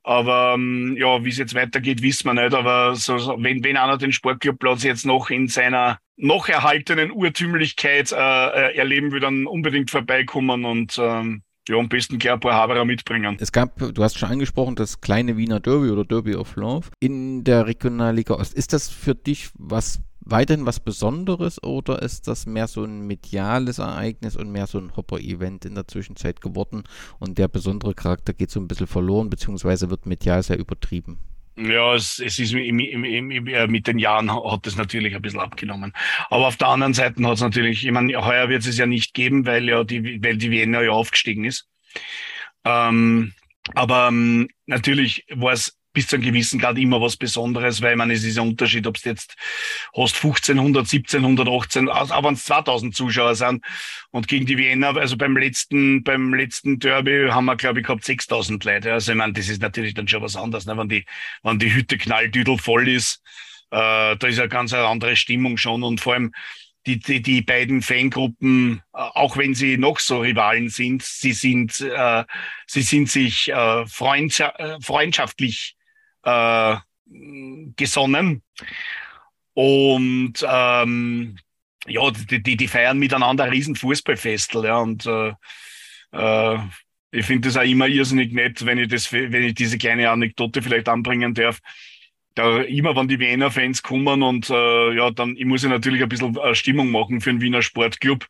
[SPEAKER 1] Aber ähm, ja, wie es jetzt weitergeht, wissen wir nicht. Aber so, wenn, wenn einer den Sportclubplatz jetzt noch in seiner noch erhaltenen Urtümlichkeit äh, äh, erleben will, dann unbedingt vorbeikommen und ähm, ja, am besten gleich ein paar Haberer mitbringen.
[SPEAKER 2] Es gab, du hast schon angesprochen, das kleine Wiener Derby oder Derby of Love in der Regionalliga Ost. Ist das für dich was weiterhin was Besonderes oder ist das mehr so ein mediales Ereignis und mehr so ein Hopper-Event in der Zwischenzeit geworden und der besondere Charakter geht so ein bisschen verloren, beziehungsweise wird medial sehr übertrieben?
[SPEAKER 1] Ja, es, es ist im, im, im, äh, mit den Jahren hat es natürlich ein bisschen abgenommen. Aber auf der anderen Seite hat es natürlich, ich meine, heuer wird es ja nicht geben, weil ja die, weil die Wiener ja aufgestiegen ist. Ähm, aber ähm, natürlich war es bis zu einem gewissen Grad immer was Besonderes, weil man es ist ein Unterschied, ob es jetzt hast 1500, 1700, 18, auch wenn es 2000 Zuschauer sind und gegen die Wiener, also beim letzten, beim letzten Derby haben wir, glaube ich, gehabt 6000 Leute. Also ich meine, das ist natürlich dann schon was anderes, ne? wenn die, wenn die Hütte knalldüdel voll ist, äh, da ist eine ganz eine andere Stimmung schon und vor allem, die, die, die beiden Fangruppen, äh, auch wenn sie noch so Rivalen sind, sie sind, äh, sie sind sich äh, freundschaftlich äh, gesonnen. Und ähm, ja, die, die, die feiern miteinander ein riesen Fußballfestel, ja. Und äh, äh, ich finde das auch immer irrsinnig nett, wenn ich das, wenn ich diese kleine Anekdote vielleicht anbringen darf. Da immer, wenn die Wiener Fans kommen und äh, ja, dann ich muss ich natürlich ein bisschen äh, Stimmung machen für den Wiener Sportclub.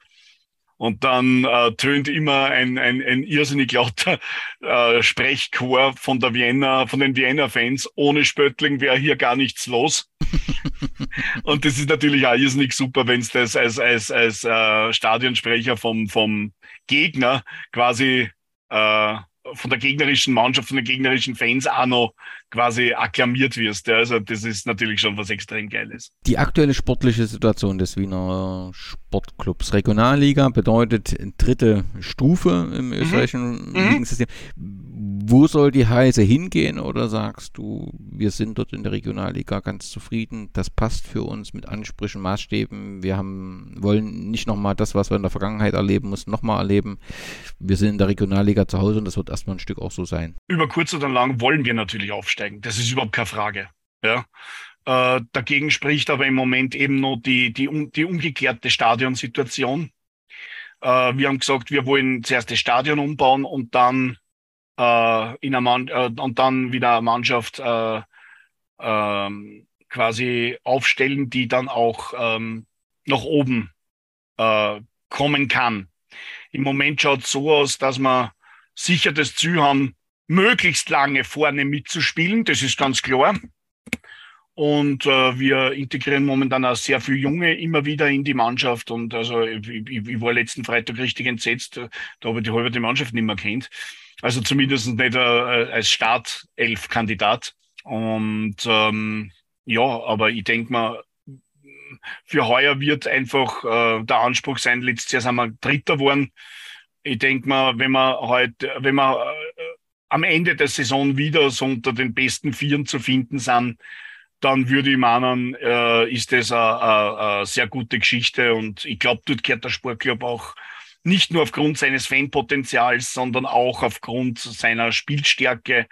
[SPEAKER 1] Und dann äh, tönt immer ein, ein, ein irrsinnig lauter äh, Sprechchor von der Vienna, von den Vienna-Fans. Ohne Spöttling wäre hier gar nichts los. und das ist natürlich auch irrsinnig super, wenn es das als, als, als äh, Stadionsprecher vom, vom Gegner quasi äh, von der gegnerischen Mannschaft, von den gegnerischen Fans auch noch quasi akklamiert wirst. Also das ist natürlich schon was extrem Geiles.
[SPEAKER 2] Die aktuelle sportliche Situation des Wiener Sportclubs Regionalliga bedeutet dritte Stufe im mhm. österreichischen mhm. Ligensystem. Wo soll die Heise hingehen oder sagst du, wir sind dort in der Regionalliga ganz zufrieden, das passt für uns mit Ansprüchen, Maßstäben, wir haben, wollen nicht nochmal das, was wir in der Vergangenheit erleben mussten, nochmal erleben. Wir sind in der Regionalliga zu Hause und das wird erstmal ein Stück auch so sein.
[SPEAKER 1] Über kurz oder lang wollen wir natürlich aufsteigen, das ist überhaupt keine Frage. Ja. Äh, dagegen spricht aber im Moment eben nur die, die, die umgekehrte Stadionsituation. Äh, wir haben gesagt, wir wollen zuerst das Stadion umbauen und dann äh, in einer Mann äh, und dann wieder eine Mannschaft äh, ähm, quasi aufstellen, die dann auch ähm, nach oben äh, kommen kann. Im Moment schaut es so aus, dass wir sicher das Ziel haben, möglichst lange vorne mitzuspielen. Das ist ganz klar. Und äh, wir integrieren momentan auch sehr viele Junge immer wieder in die Mannschaft. Und also ich, ich, ich war letzten Freitag richtig entsetzt, da habe ich die halbe Mannschaft nicht mehr kennt. Also zumindest nicht äh, als Startelf-Kandidat. Und ähm, ja, aber ich denke mal, für heuer wird einfach äh, der Anspruch sein, letztes Jahr sind wir Dritter geworden. Ich denke mal, wenn wir heute, wenn wir äh, am Ende der Saison wieder so unter den besten Vieren zu finden sind, dann würde ich meinen, äh, ist das eine sehr gute Geschichte. Und ich glaube, dort gehört der Sportclub auch nicht nur aufgrund seines Fanpotenzials, sondern auch aufgrund seiner Spielstärke,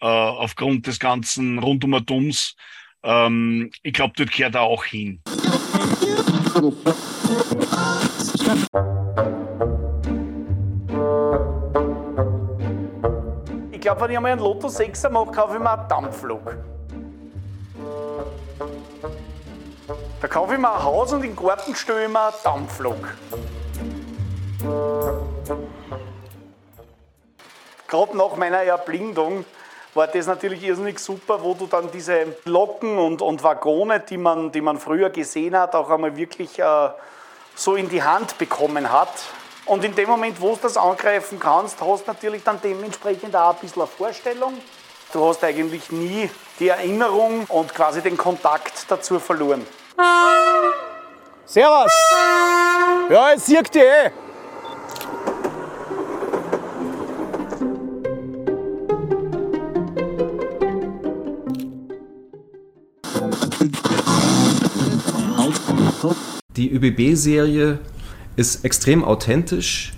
[SPEAKER 1] äh, aufgrund des ganzen Rundumerdums. Ähm, ich glaube, dort gehört er auch hin.
[SPEAKER 4] Glaube, wenn ich einmal einen Lotto 6er mache, kaufe ich mir einen Dampflok. Da kaufe ich mir ein Haus und den Garten stelle ich mir einen Dampflok. Gerade nach meiner Erblindung war das natürlich irrsinnig super, wo du dann diese Locken und, und Waggone, die man, die man früher gesehen hat, auch einmal wirklich äh, so in die Hand bekommen hat. Und in dem Moment, wo du das angreifen kannst, hast du natürlich dann dementsprechend auch ein bisschen eine Vorstellung. Du hast eigentlich nie die Erinnerung und quasi den Kontakt dazu verloren. Servus! Ja, jetzt siegt ihr eh.
[SPEAKER 6] Die ÖBB-Serie ist extrem authentisch,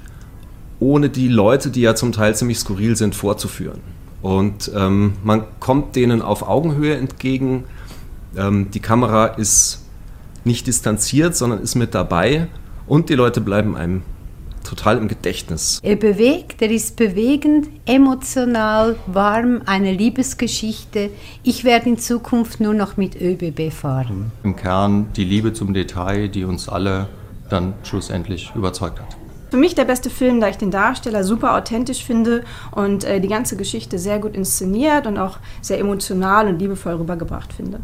[SPEAKER 6] ohne die Leute, die ja zum Teil ziemlich skurril sind, vorzuführen. Und ähm, man kommt denen auf Augenhöhe entgegen. Ähm, die Kamera ist nicht distanziert, sondern ist mit dabei und die Leute bleiben einem total im Gedächtnis.
[SPEAKER 7] Er bewegt, er ist bewegend, emotional, warm, eine Liebesgeschichte. Ich werde in Zukunft nur noch mit ÖBB fahren.
[SPEAKER 8] Im Kern die Liebe zum Detail, die uns alle dann schlussendlich überzeugt hat.
[SPEAKER 9] Für mich der beste Film, da ich den Darsteller super authentisch finde und äh, die ganze Geschichte sehr gut inszeniert und auch sehr emotional und liebevoll rübergebracht finde.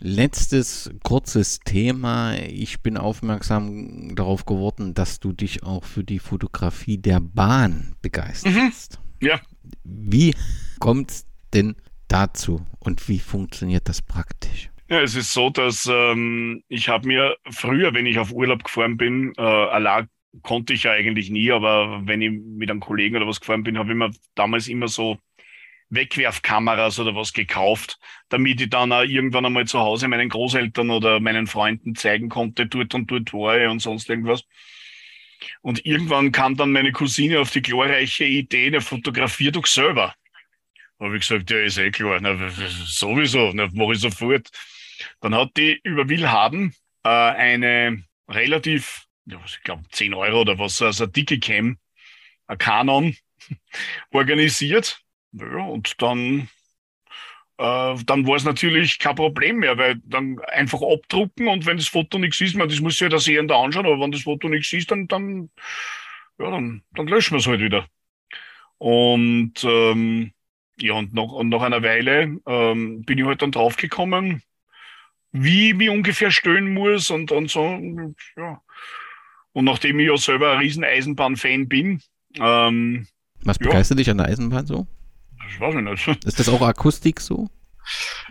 [SPEAKER 2] Letztes kurzes Thema. Ich bin aufmerksam darauf geworden, dass du dich auch für die Fotografie der Bahn begeisterst.
[SPEAKER 1] Mhm. Ja.
[SPEAKER 2] Wie kommt es denn dazu und wie funktioniert das praktisch?
[SPEAKER 1] Ja, es ist so, dass ähm, ich habe mir früher, wenn ich auf Urlaub gefahren bin, äh, allein konnte ich ja eigentlich nie, aber wenn ich mit einem Kollegen oder was gefahren bin, habe ich mir damals immer so Wegwerfkameras oder was gekauft, damit ich dann auch irgendwann einmal zu Hause meinen Großeltern oder meinen Freunden zeigen konnte, dort und dort war ich und sonst irgendwas. Und irgendwann kam dann meine Cousine auf die glorreiche Idee, der fotografiert doch selber. Habe ich gesagt, ja, ist eh klar, na, sowieso, mache ich sofort. Dann hat die über Willhaben äh, eine relativ, ja, ich glaube 10 Euro oder was, also eine dicke Cam, ein Canon, organisiert. Ja, und dann, äh, dann war es natürlich kein Problem mehr, weil dann einfach abdrucken und wenn das Foto nichts ist, man, das muss sich ja der Sehende anschauen, aber wenn das Foto nichts ist, dann, dann, ja, dann, dann löschen wir es halt wieder. Und ähm, ja, und nach, und nach einer Weile ähm, bin ich halt dann draufgekommen, wie wie ungefähr stehen muss und, und so. Und, ja. Und nachdem ich ja selber ein riesen Eisenbahn-Fan bin. Ähm,
[SPEAKER 2] Was begeistert ja. dich an der Eisenbahn so?
[SPEAKER 1] Das weiß ich nicht.
[SPEAKER 2] Ist das auch Akustik so?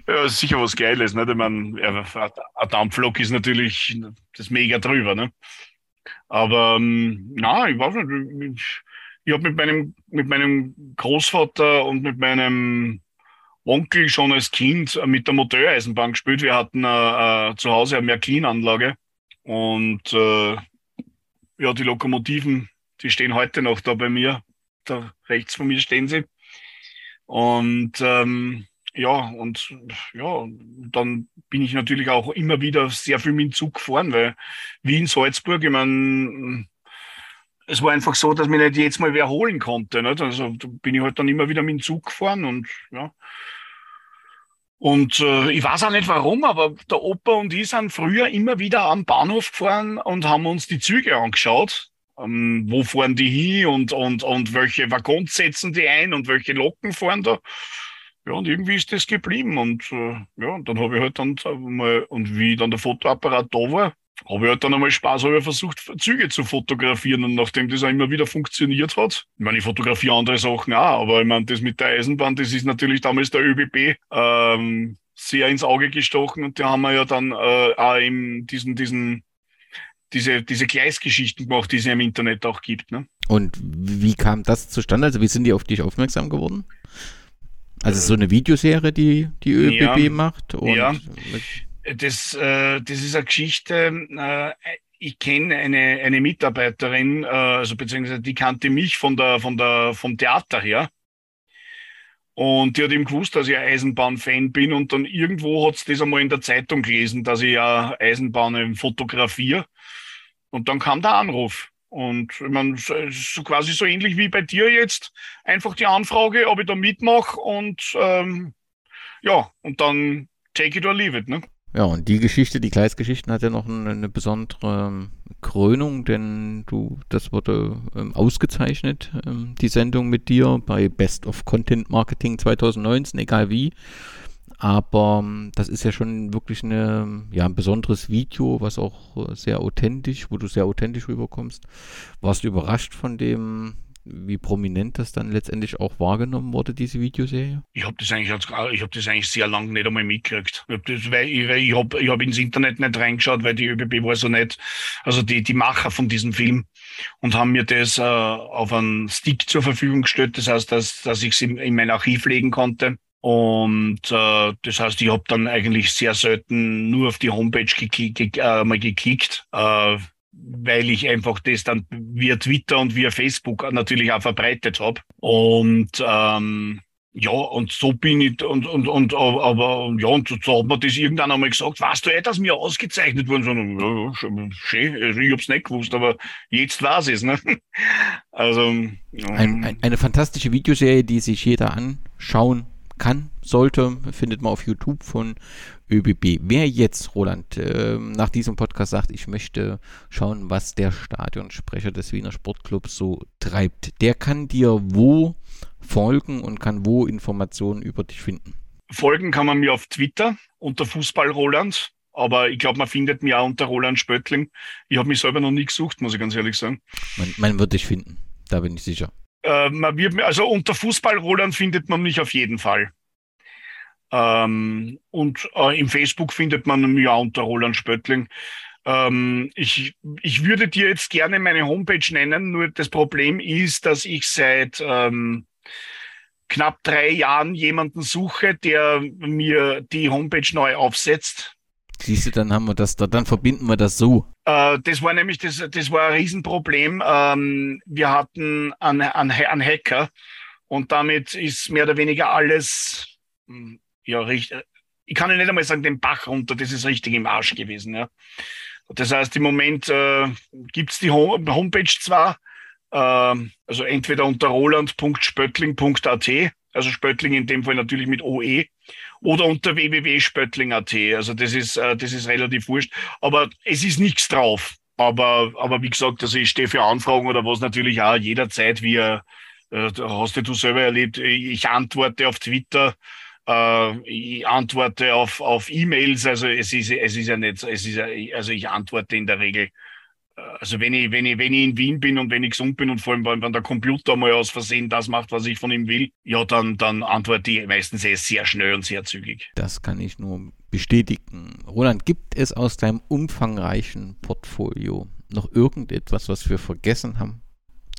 [SPEAKER 1] Ja, ist sicher was Geiles. Nicht? Ich meine, ein Dampflok ist natürlich das mega drüber. Ne? Aber ähm, na, ich weiß nicht. Ich, ich habe mit meinem, mit meinem Großvater und mit meinem Onkel schon als Kind mit der Motoreisenbahn gespielt. Wir hatten äh, äh, zu Hause eine Märklin-Anlage und äh, ja, die Lokomotiven, die stehen heute noch da bei mir. Da rechts von mir stehen sie. Und ähm, ja, und ja, dann bin ich natürlich auch immer wieder sehr viel mit dem Zug gefahren, weil Wien, Salzburg, ich meine, es war einfach so, dass mich nicht jetzt mal wer holen konnte. Nicht? Also bin ich halt dann immer wieder mit dem Zug gefahren und ja. Und äh, ich weiß auch nicht warum, aber der Opa und ich sind früher immer wieder am Bahnhof gefahren und haben uns die Züge angeschaut. Ähm, wo fahren die hin und, und, und welche Waggons setzen die ein und welche Loken fahren da. ja, und irgendwie ist das geblieben. Und äh, ja, und dann habe ich halt dann mal, und wie dann der Fotoapparat da war, habe ich halt dann einmal Spaß, habe ich versucht, Züge zu fotografieren. Und nachdem das auch immer wieder funktioniert hat, ich meine, ich fotografiere andere Sachen auch, aber ich meine, das mit der Eisenbahn, das ist natürlich damals der ÖBB ähm, sehr ins Auge gestochen. Und da haben wir ja dann äh, auch eben diesen, diesen, diese, diese Gleisgeschichten gemacht, die es ja im Internet auch gibt. Ne?
[SPEAKER 2] Und wie kam das zustande? Also wie sind die auf dich aufmerksam geworden? Also so eine Videoserie, die die ÖBB
[SPEAKER 1] ja,
[SPEAKER 2] macht?
[SPEAKER 1] Und ja, das, äh, das ist eine Geschichte. Äh, ich kenne eine, eine Mitarbeiterin, äh, also beziehungsweise die kannte mich von der, von der, vom Theater her. Und die hat eben gewusst, dass ich ein Eisenbahnfan bin und dann irgendwo hat sie das einmal in der Zeitung gelesen, dass ich ja Eisenbahnen fotografiere. Und dann kam der Anruf. Und ich meine, so quasi so ähnlich wie bei dir jetzt, einfach die Anfrage, ob ich da mitmache und ähm, ja, und dann take it or leave it, ne?
[SPEAKER 2] Ja, und die Geschichte, die Gleisgeschichten hat ja noch eine, eine besondere ähm, Krönung, denn du, das wurde ähm, ausgezeichnet, ähm, die Sendung mit dir bei Best of Content Marketing 2019, egal wie. Aber ähm, das ist ja schon wirklich eine, ja, ein besonderes Video, was auch äh, sehr authentisch, wo du sehr authentisch rüberkommst. Warst du überrascht von dem, wie prominent das dann letztendlich auch wahrgenommen wurde, diese Videoserie?
[SPEAKER 1] Ich habe das eigentlich ich habe das eigentlich sehr lange nicht einmal mitgekriegt. Ich habe ich, hab, ich hab ins Internet nicht reingeschaut, weil die ÖBB war so nicht, also die, die Macher von diesem Film und haben mir das äh, auf einen Stick zur Verfügung gestellt. Das heißt, dass, dass ich es in, in mein Archiv legen konnte. Und äh, das heißt, ich habe dann eigentlich sehr selten nur auf die Homepage geklick, äh, mal geklickt, äh, weil ich einfach das dann via Twitter und via Facebook natürlich auch verbreitet habe. Und ähm, ja, und so bin ich, und, und, und, aber, ja, und so hat man das irgendwann einmal gesagt, weißt du eh, dass mir ausgezeichnet wurde? So, ja, schön, also ich hab's nicht gewusst, aber jetzt weiß es, ne? Also,
[SPEAKER 2] ja. Ein, ein, eine fantastische Videoserie, die sich jeder anschauen kann, sollte, findet man auf YouTube von ÖBB. Wer jetzt, Roland, äh, nach diesem Podcast sagt, ich möchte schauen, was der Stadionsprecher des Wiener Sportclubs so treibt, der kann dir wo folgen und kann wo Informationen über dich finden?
[SPEAKER 1] Folgen kann man mir auf Twitter unter Fußball Roland. Aber ich glaube, man findet mich auch unter Roland Spöttling. Ich habe mich selber noch nie gesucht, muss ich ganz ehrlich sagen.
[SPEAKER 2] Man, man wird dich finden, da bin ich sicher.
[SPEAKER 1] Äh, man wird, also unter Fußball Roland findet man mich auf jeden Fall. Ähm, und äh, im Facebook findet man mich auch unter Roland Spöttling. Ähm, ich, ich würde dir jetzt gerne meine Homepage nennen, nur das Problem ist, dass ich seit ähm, knapp drei Jahren jemanden suche, der mir die Homepage neu aufsetzt.
[SPEAKER 2] Siehst du, dann haben wir das da, dann verbinden wir das so.
[SPEAKER 1] Äh, das war nämlich, das, das war ein Riesenproblem. Ähm, wir hatten einen, einen, einen Hacker und damit ist mehr oder weniger alles, hm, ja, richtig, ich kann ja nicht einmal sagen, den Bach runter, das ist richtig im Arsch gewesen, ja. Das heißt, im Moment äh, gibt die Homepage zwar, äh, also entweder unter roland.spöttling.at, also Spöttling in dem Fall natürlich mit OE, oder unter www.spöttling.at. Also das ist, äh, das ist relativ wurscht. Aber es ist nichts drauf. Aber, aber wie gesagt, also ich stehe für Anfragen oder was natürlich auch jederzeit, wie äh, hast du selber erlebt, ich antworte auf Twitter, äh, ich antworte auf, auf E-Mails, also es ist, es ist ja nicht, es ist ja, also ich antworte in der Regel also wenn ich, wenn ich, wenn ich in Wien bin und wenn ich gesund bin und vor allem, wenn der Computer mal aus Versehen das macht, was ich von ihm will, ja, dann, dann antworte ich meistens eh sehr schnell und sehr zügig.
[SPEAKER 2] Das kann ich nur bestätigen. Roland, gibt es aus deinem umfangreichen Portfolio noch irgendetwas, was wir vergessen haben,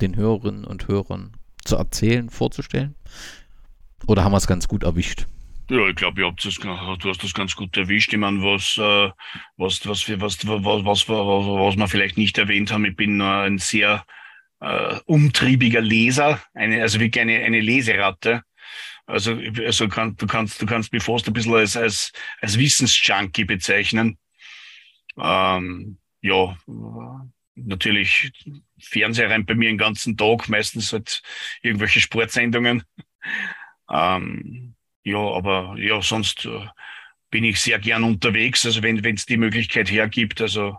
[SPEAKER 2] den Hörerinnen und Hörern zu erzählen, vorzustellen? Oder haben wir es ganz gut erwischt?
[SPEAKER 1] Ja, ich glaube, du hast das ganz gut erwischt. Ich meine, was, äh, was, was, was, was, was, was, was wir vielleicht nicht erwähnt haben, ich bin ein sehr äh, umtriebiger Leser, eine, also wirklich eine, eine Leseratte. Also, also kann, du kannst, du kannst mich fast ein bisschen als, als, als Wissensjunkie bezeichnen. Ähm, ja, natürlich Fernseher rein bei mir den ganzen Tag, meistens halt irgendwelche Sportsendungen. Ähm, ja, aber ja, sonst äh, bin ich sehr gern unterwegs. Also wenn es die Möglichkeit hergibt, also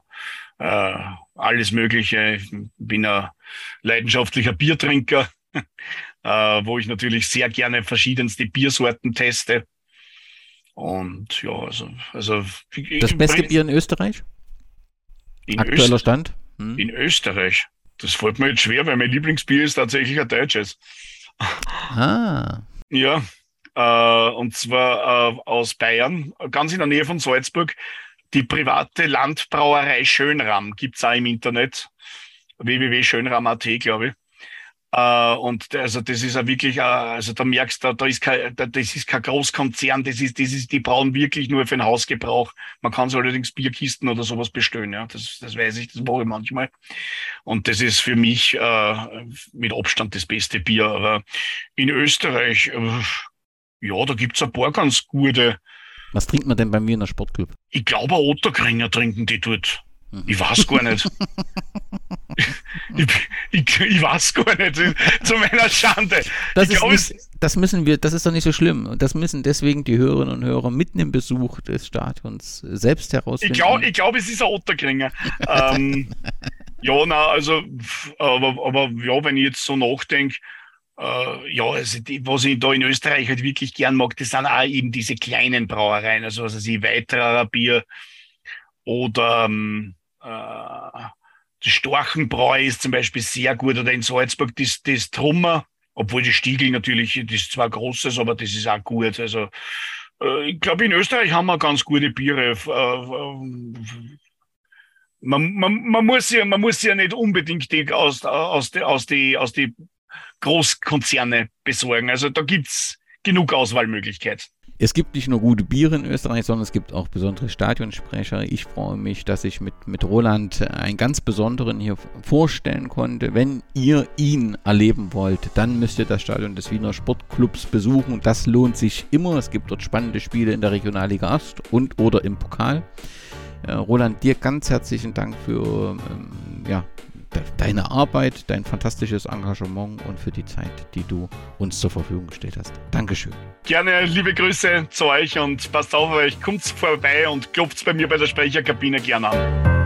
[SPEAKER 1] äh, alles Mögliche. Ich bin ein leidenschaftlicher Biertrinker. äh, wo ich natürlich sehr gerne verschiedenste Biersorten teste. Und ja, also. also
[SPEAKER 2] das beste Bier in Österreich?
[SPEAKER 1] In
[SPEAKER 2] Aktueller
[SPEAKER 1] Öst
[SPEAKER 2] Stand? Hm?
[SPEAKER 1] In Österreich. Das fällt mir jetzt schwer, weil mein Lieblingsbier ist tatsächlich ein deutsches.
[SPEAKER 2] Ah.
[SPEAKER 1] Ja, äh, und zwar äh, aus Bayern, ganz in der Nähe von Salzburg. Die private Landbrauerei Schönram gibt es auch im Internet. www.schönram.at, glaube ich. Äh, und also das ist ja wirklich, äh, also da merkst du, da ist kein, da, das ist kein Großkonzern, das ist, das ist, die brauen wirklich nur für den Hausgebrauch. Man kann so allerdings Bierkisten oder sowas bestellen, ja. Das, das weiß ich, das mache ich manchmal. Und das ist für mich äh, mit Abstand das beste Bier. Aber in Österreich, ja, da gibt's ein paar ganz gute.
[SPEAKER 2] Was trinkt man denn bei mir in der Sportclub?
[SPEAKER 1] Ich glaube, Otterkringer trinken die dort. Ich weiß gar nicht. ich, ich, ich, weiß gar nicht, zu meiner Schande.
[SPEAKER 2] Das, glaub, nicht, das müssen wir, das ist doch nicht so schlimm. Und das müssen deswegen die Hörerinnen und Hörer mitten im Besuch des Stadions selbst herausfinden.
[SPEAKER 1] Ich glaube, ich glaub, es ist ein Otterkringer. ähm, ja, na, also, aber, aber ja, wenn ich jetzt so nachdenke, äh, ja, also die, was ich da in Österreich halt wirklich gern mag, das sind auch eben diese kleinen Brauereien, also was weiß ich, weiterer Bier oder ähm, äh, das Storchenbräu ist zum Beispiel sehr gut oder in Salzburg das, das Trummer, obwohl die Stiegel natürlich, das ist zwar großes, aber das ist auch gut. Also äh, ich glaube, in Österreich haben wir ganz gute Biere. Äh, man, man, man, muss ja, man muss ja nicht unbedingt die aus, aus, die, aus, die, aus die Großkonzerne besorgen. Also da gibt's genug Auswahlmöglichkeiten.
[SPEAKER 2] Es gibt nicht nur gute Biere in Österreich, sondern es gibt auch besondere Stadionsprecher. Ich freue mich, dass ich mit, mit Roland einen ganz besonderen hier vorstellen konnte. Wenn ihr ihn erleben wollt, dann müsst ihr das Stadion des Wiener Sportclubs besuchen. Das lohnt sich immer. Es gibt dort spannende Spiele in der Regionalliga Ost und oder im Pokal. Äh, Roland, dir ganz herzlichen Dank für ähm, ja, deine Arbeit, dein fantastisches Engagement und für die Zeit, die du uns zur Verfügung gestellt hast. Dankeschön.
[SPEAKER 1] Gerne liebe Grüße zu euch und passt auf euch, kommt vorbei und klopft bei mir bei der Sprecherkabine gerne an.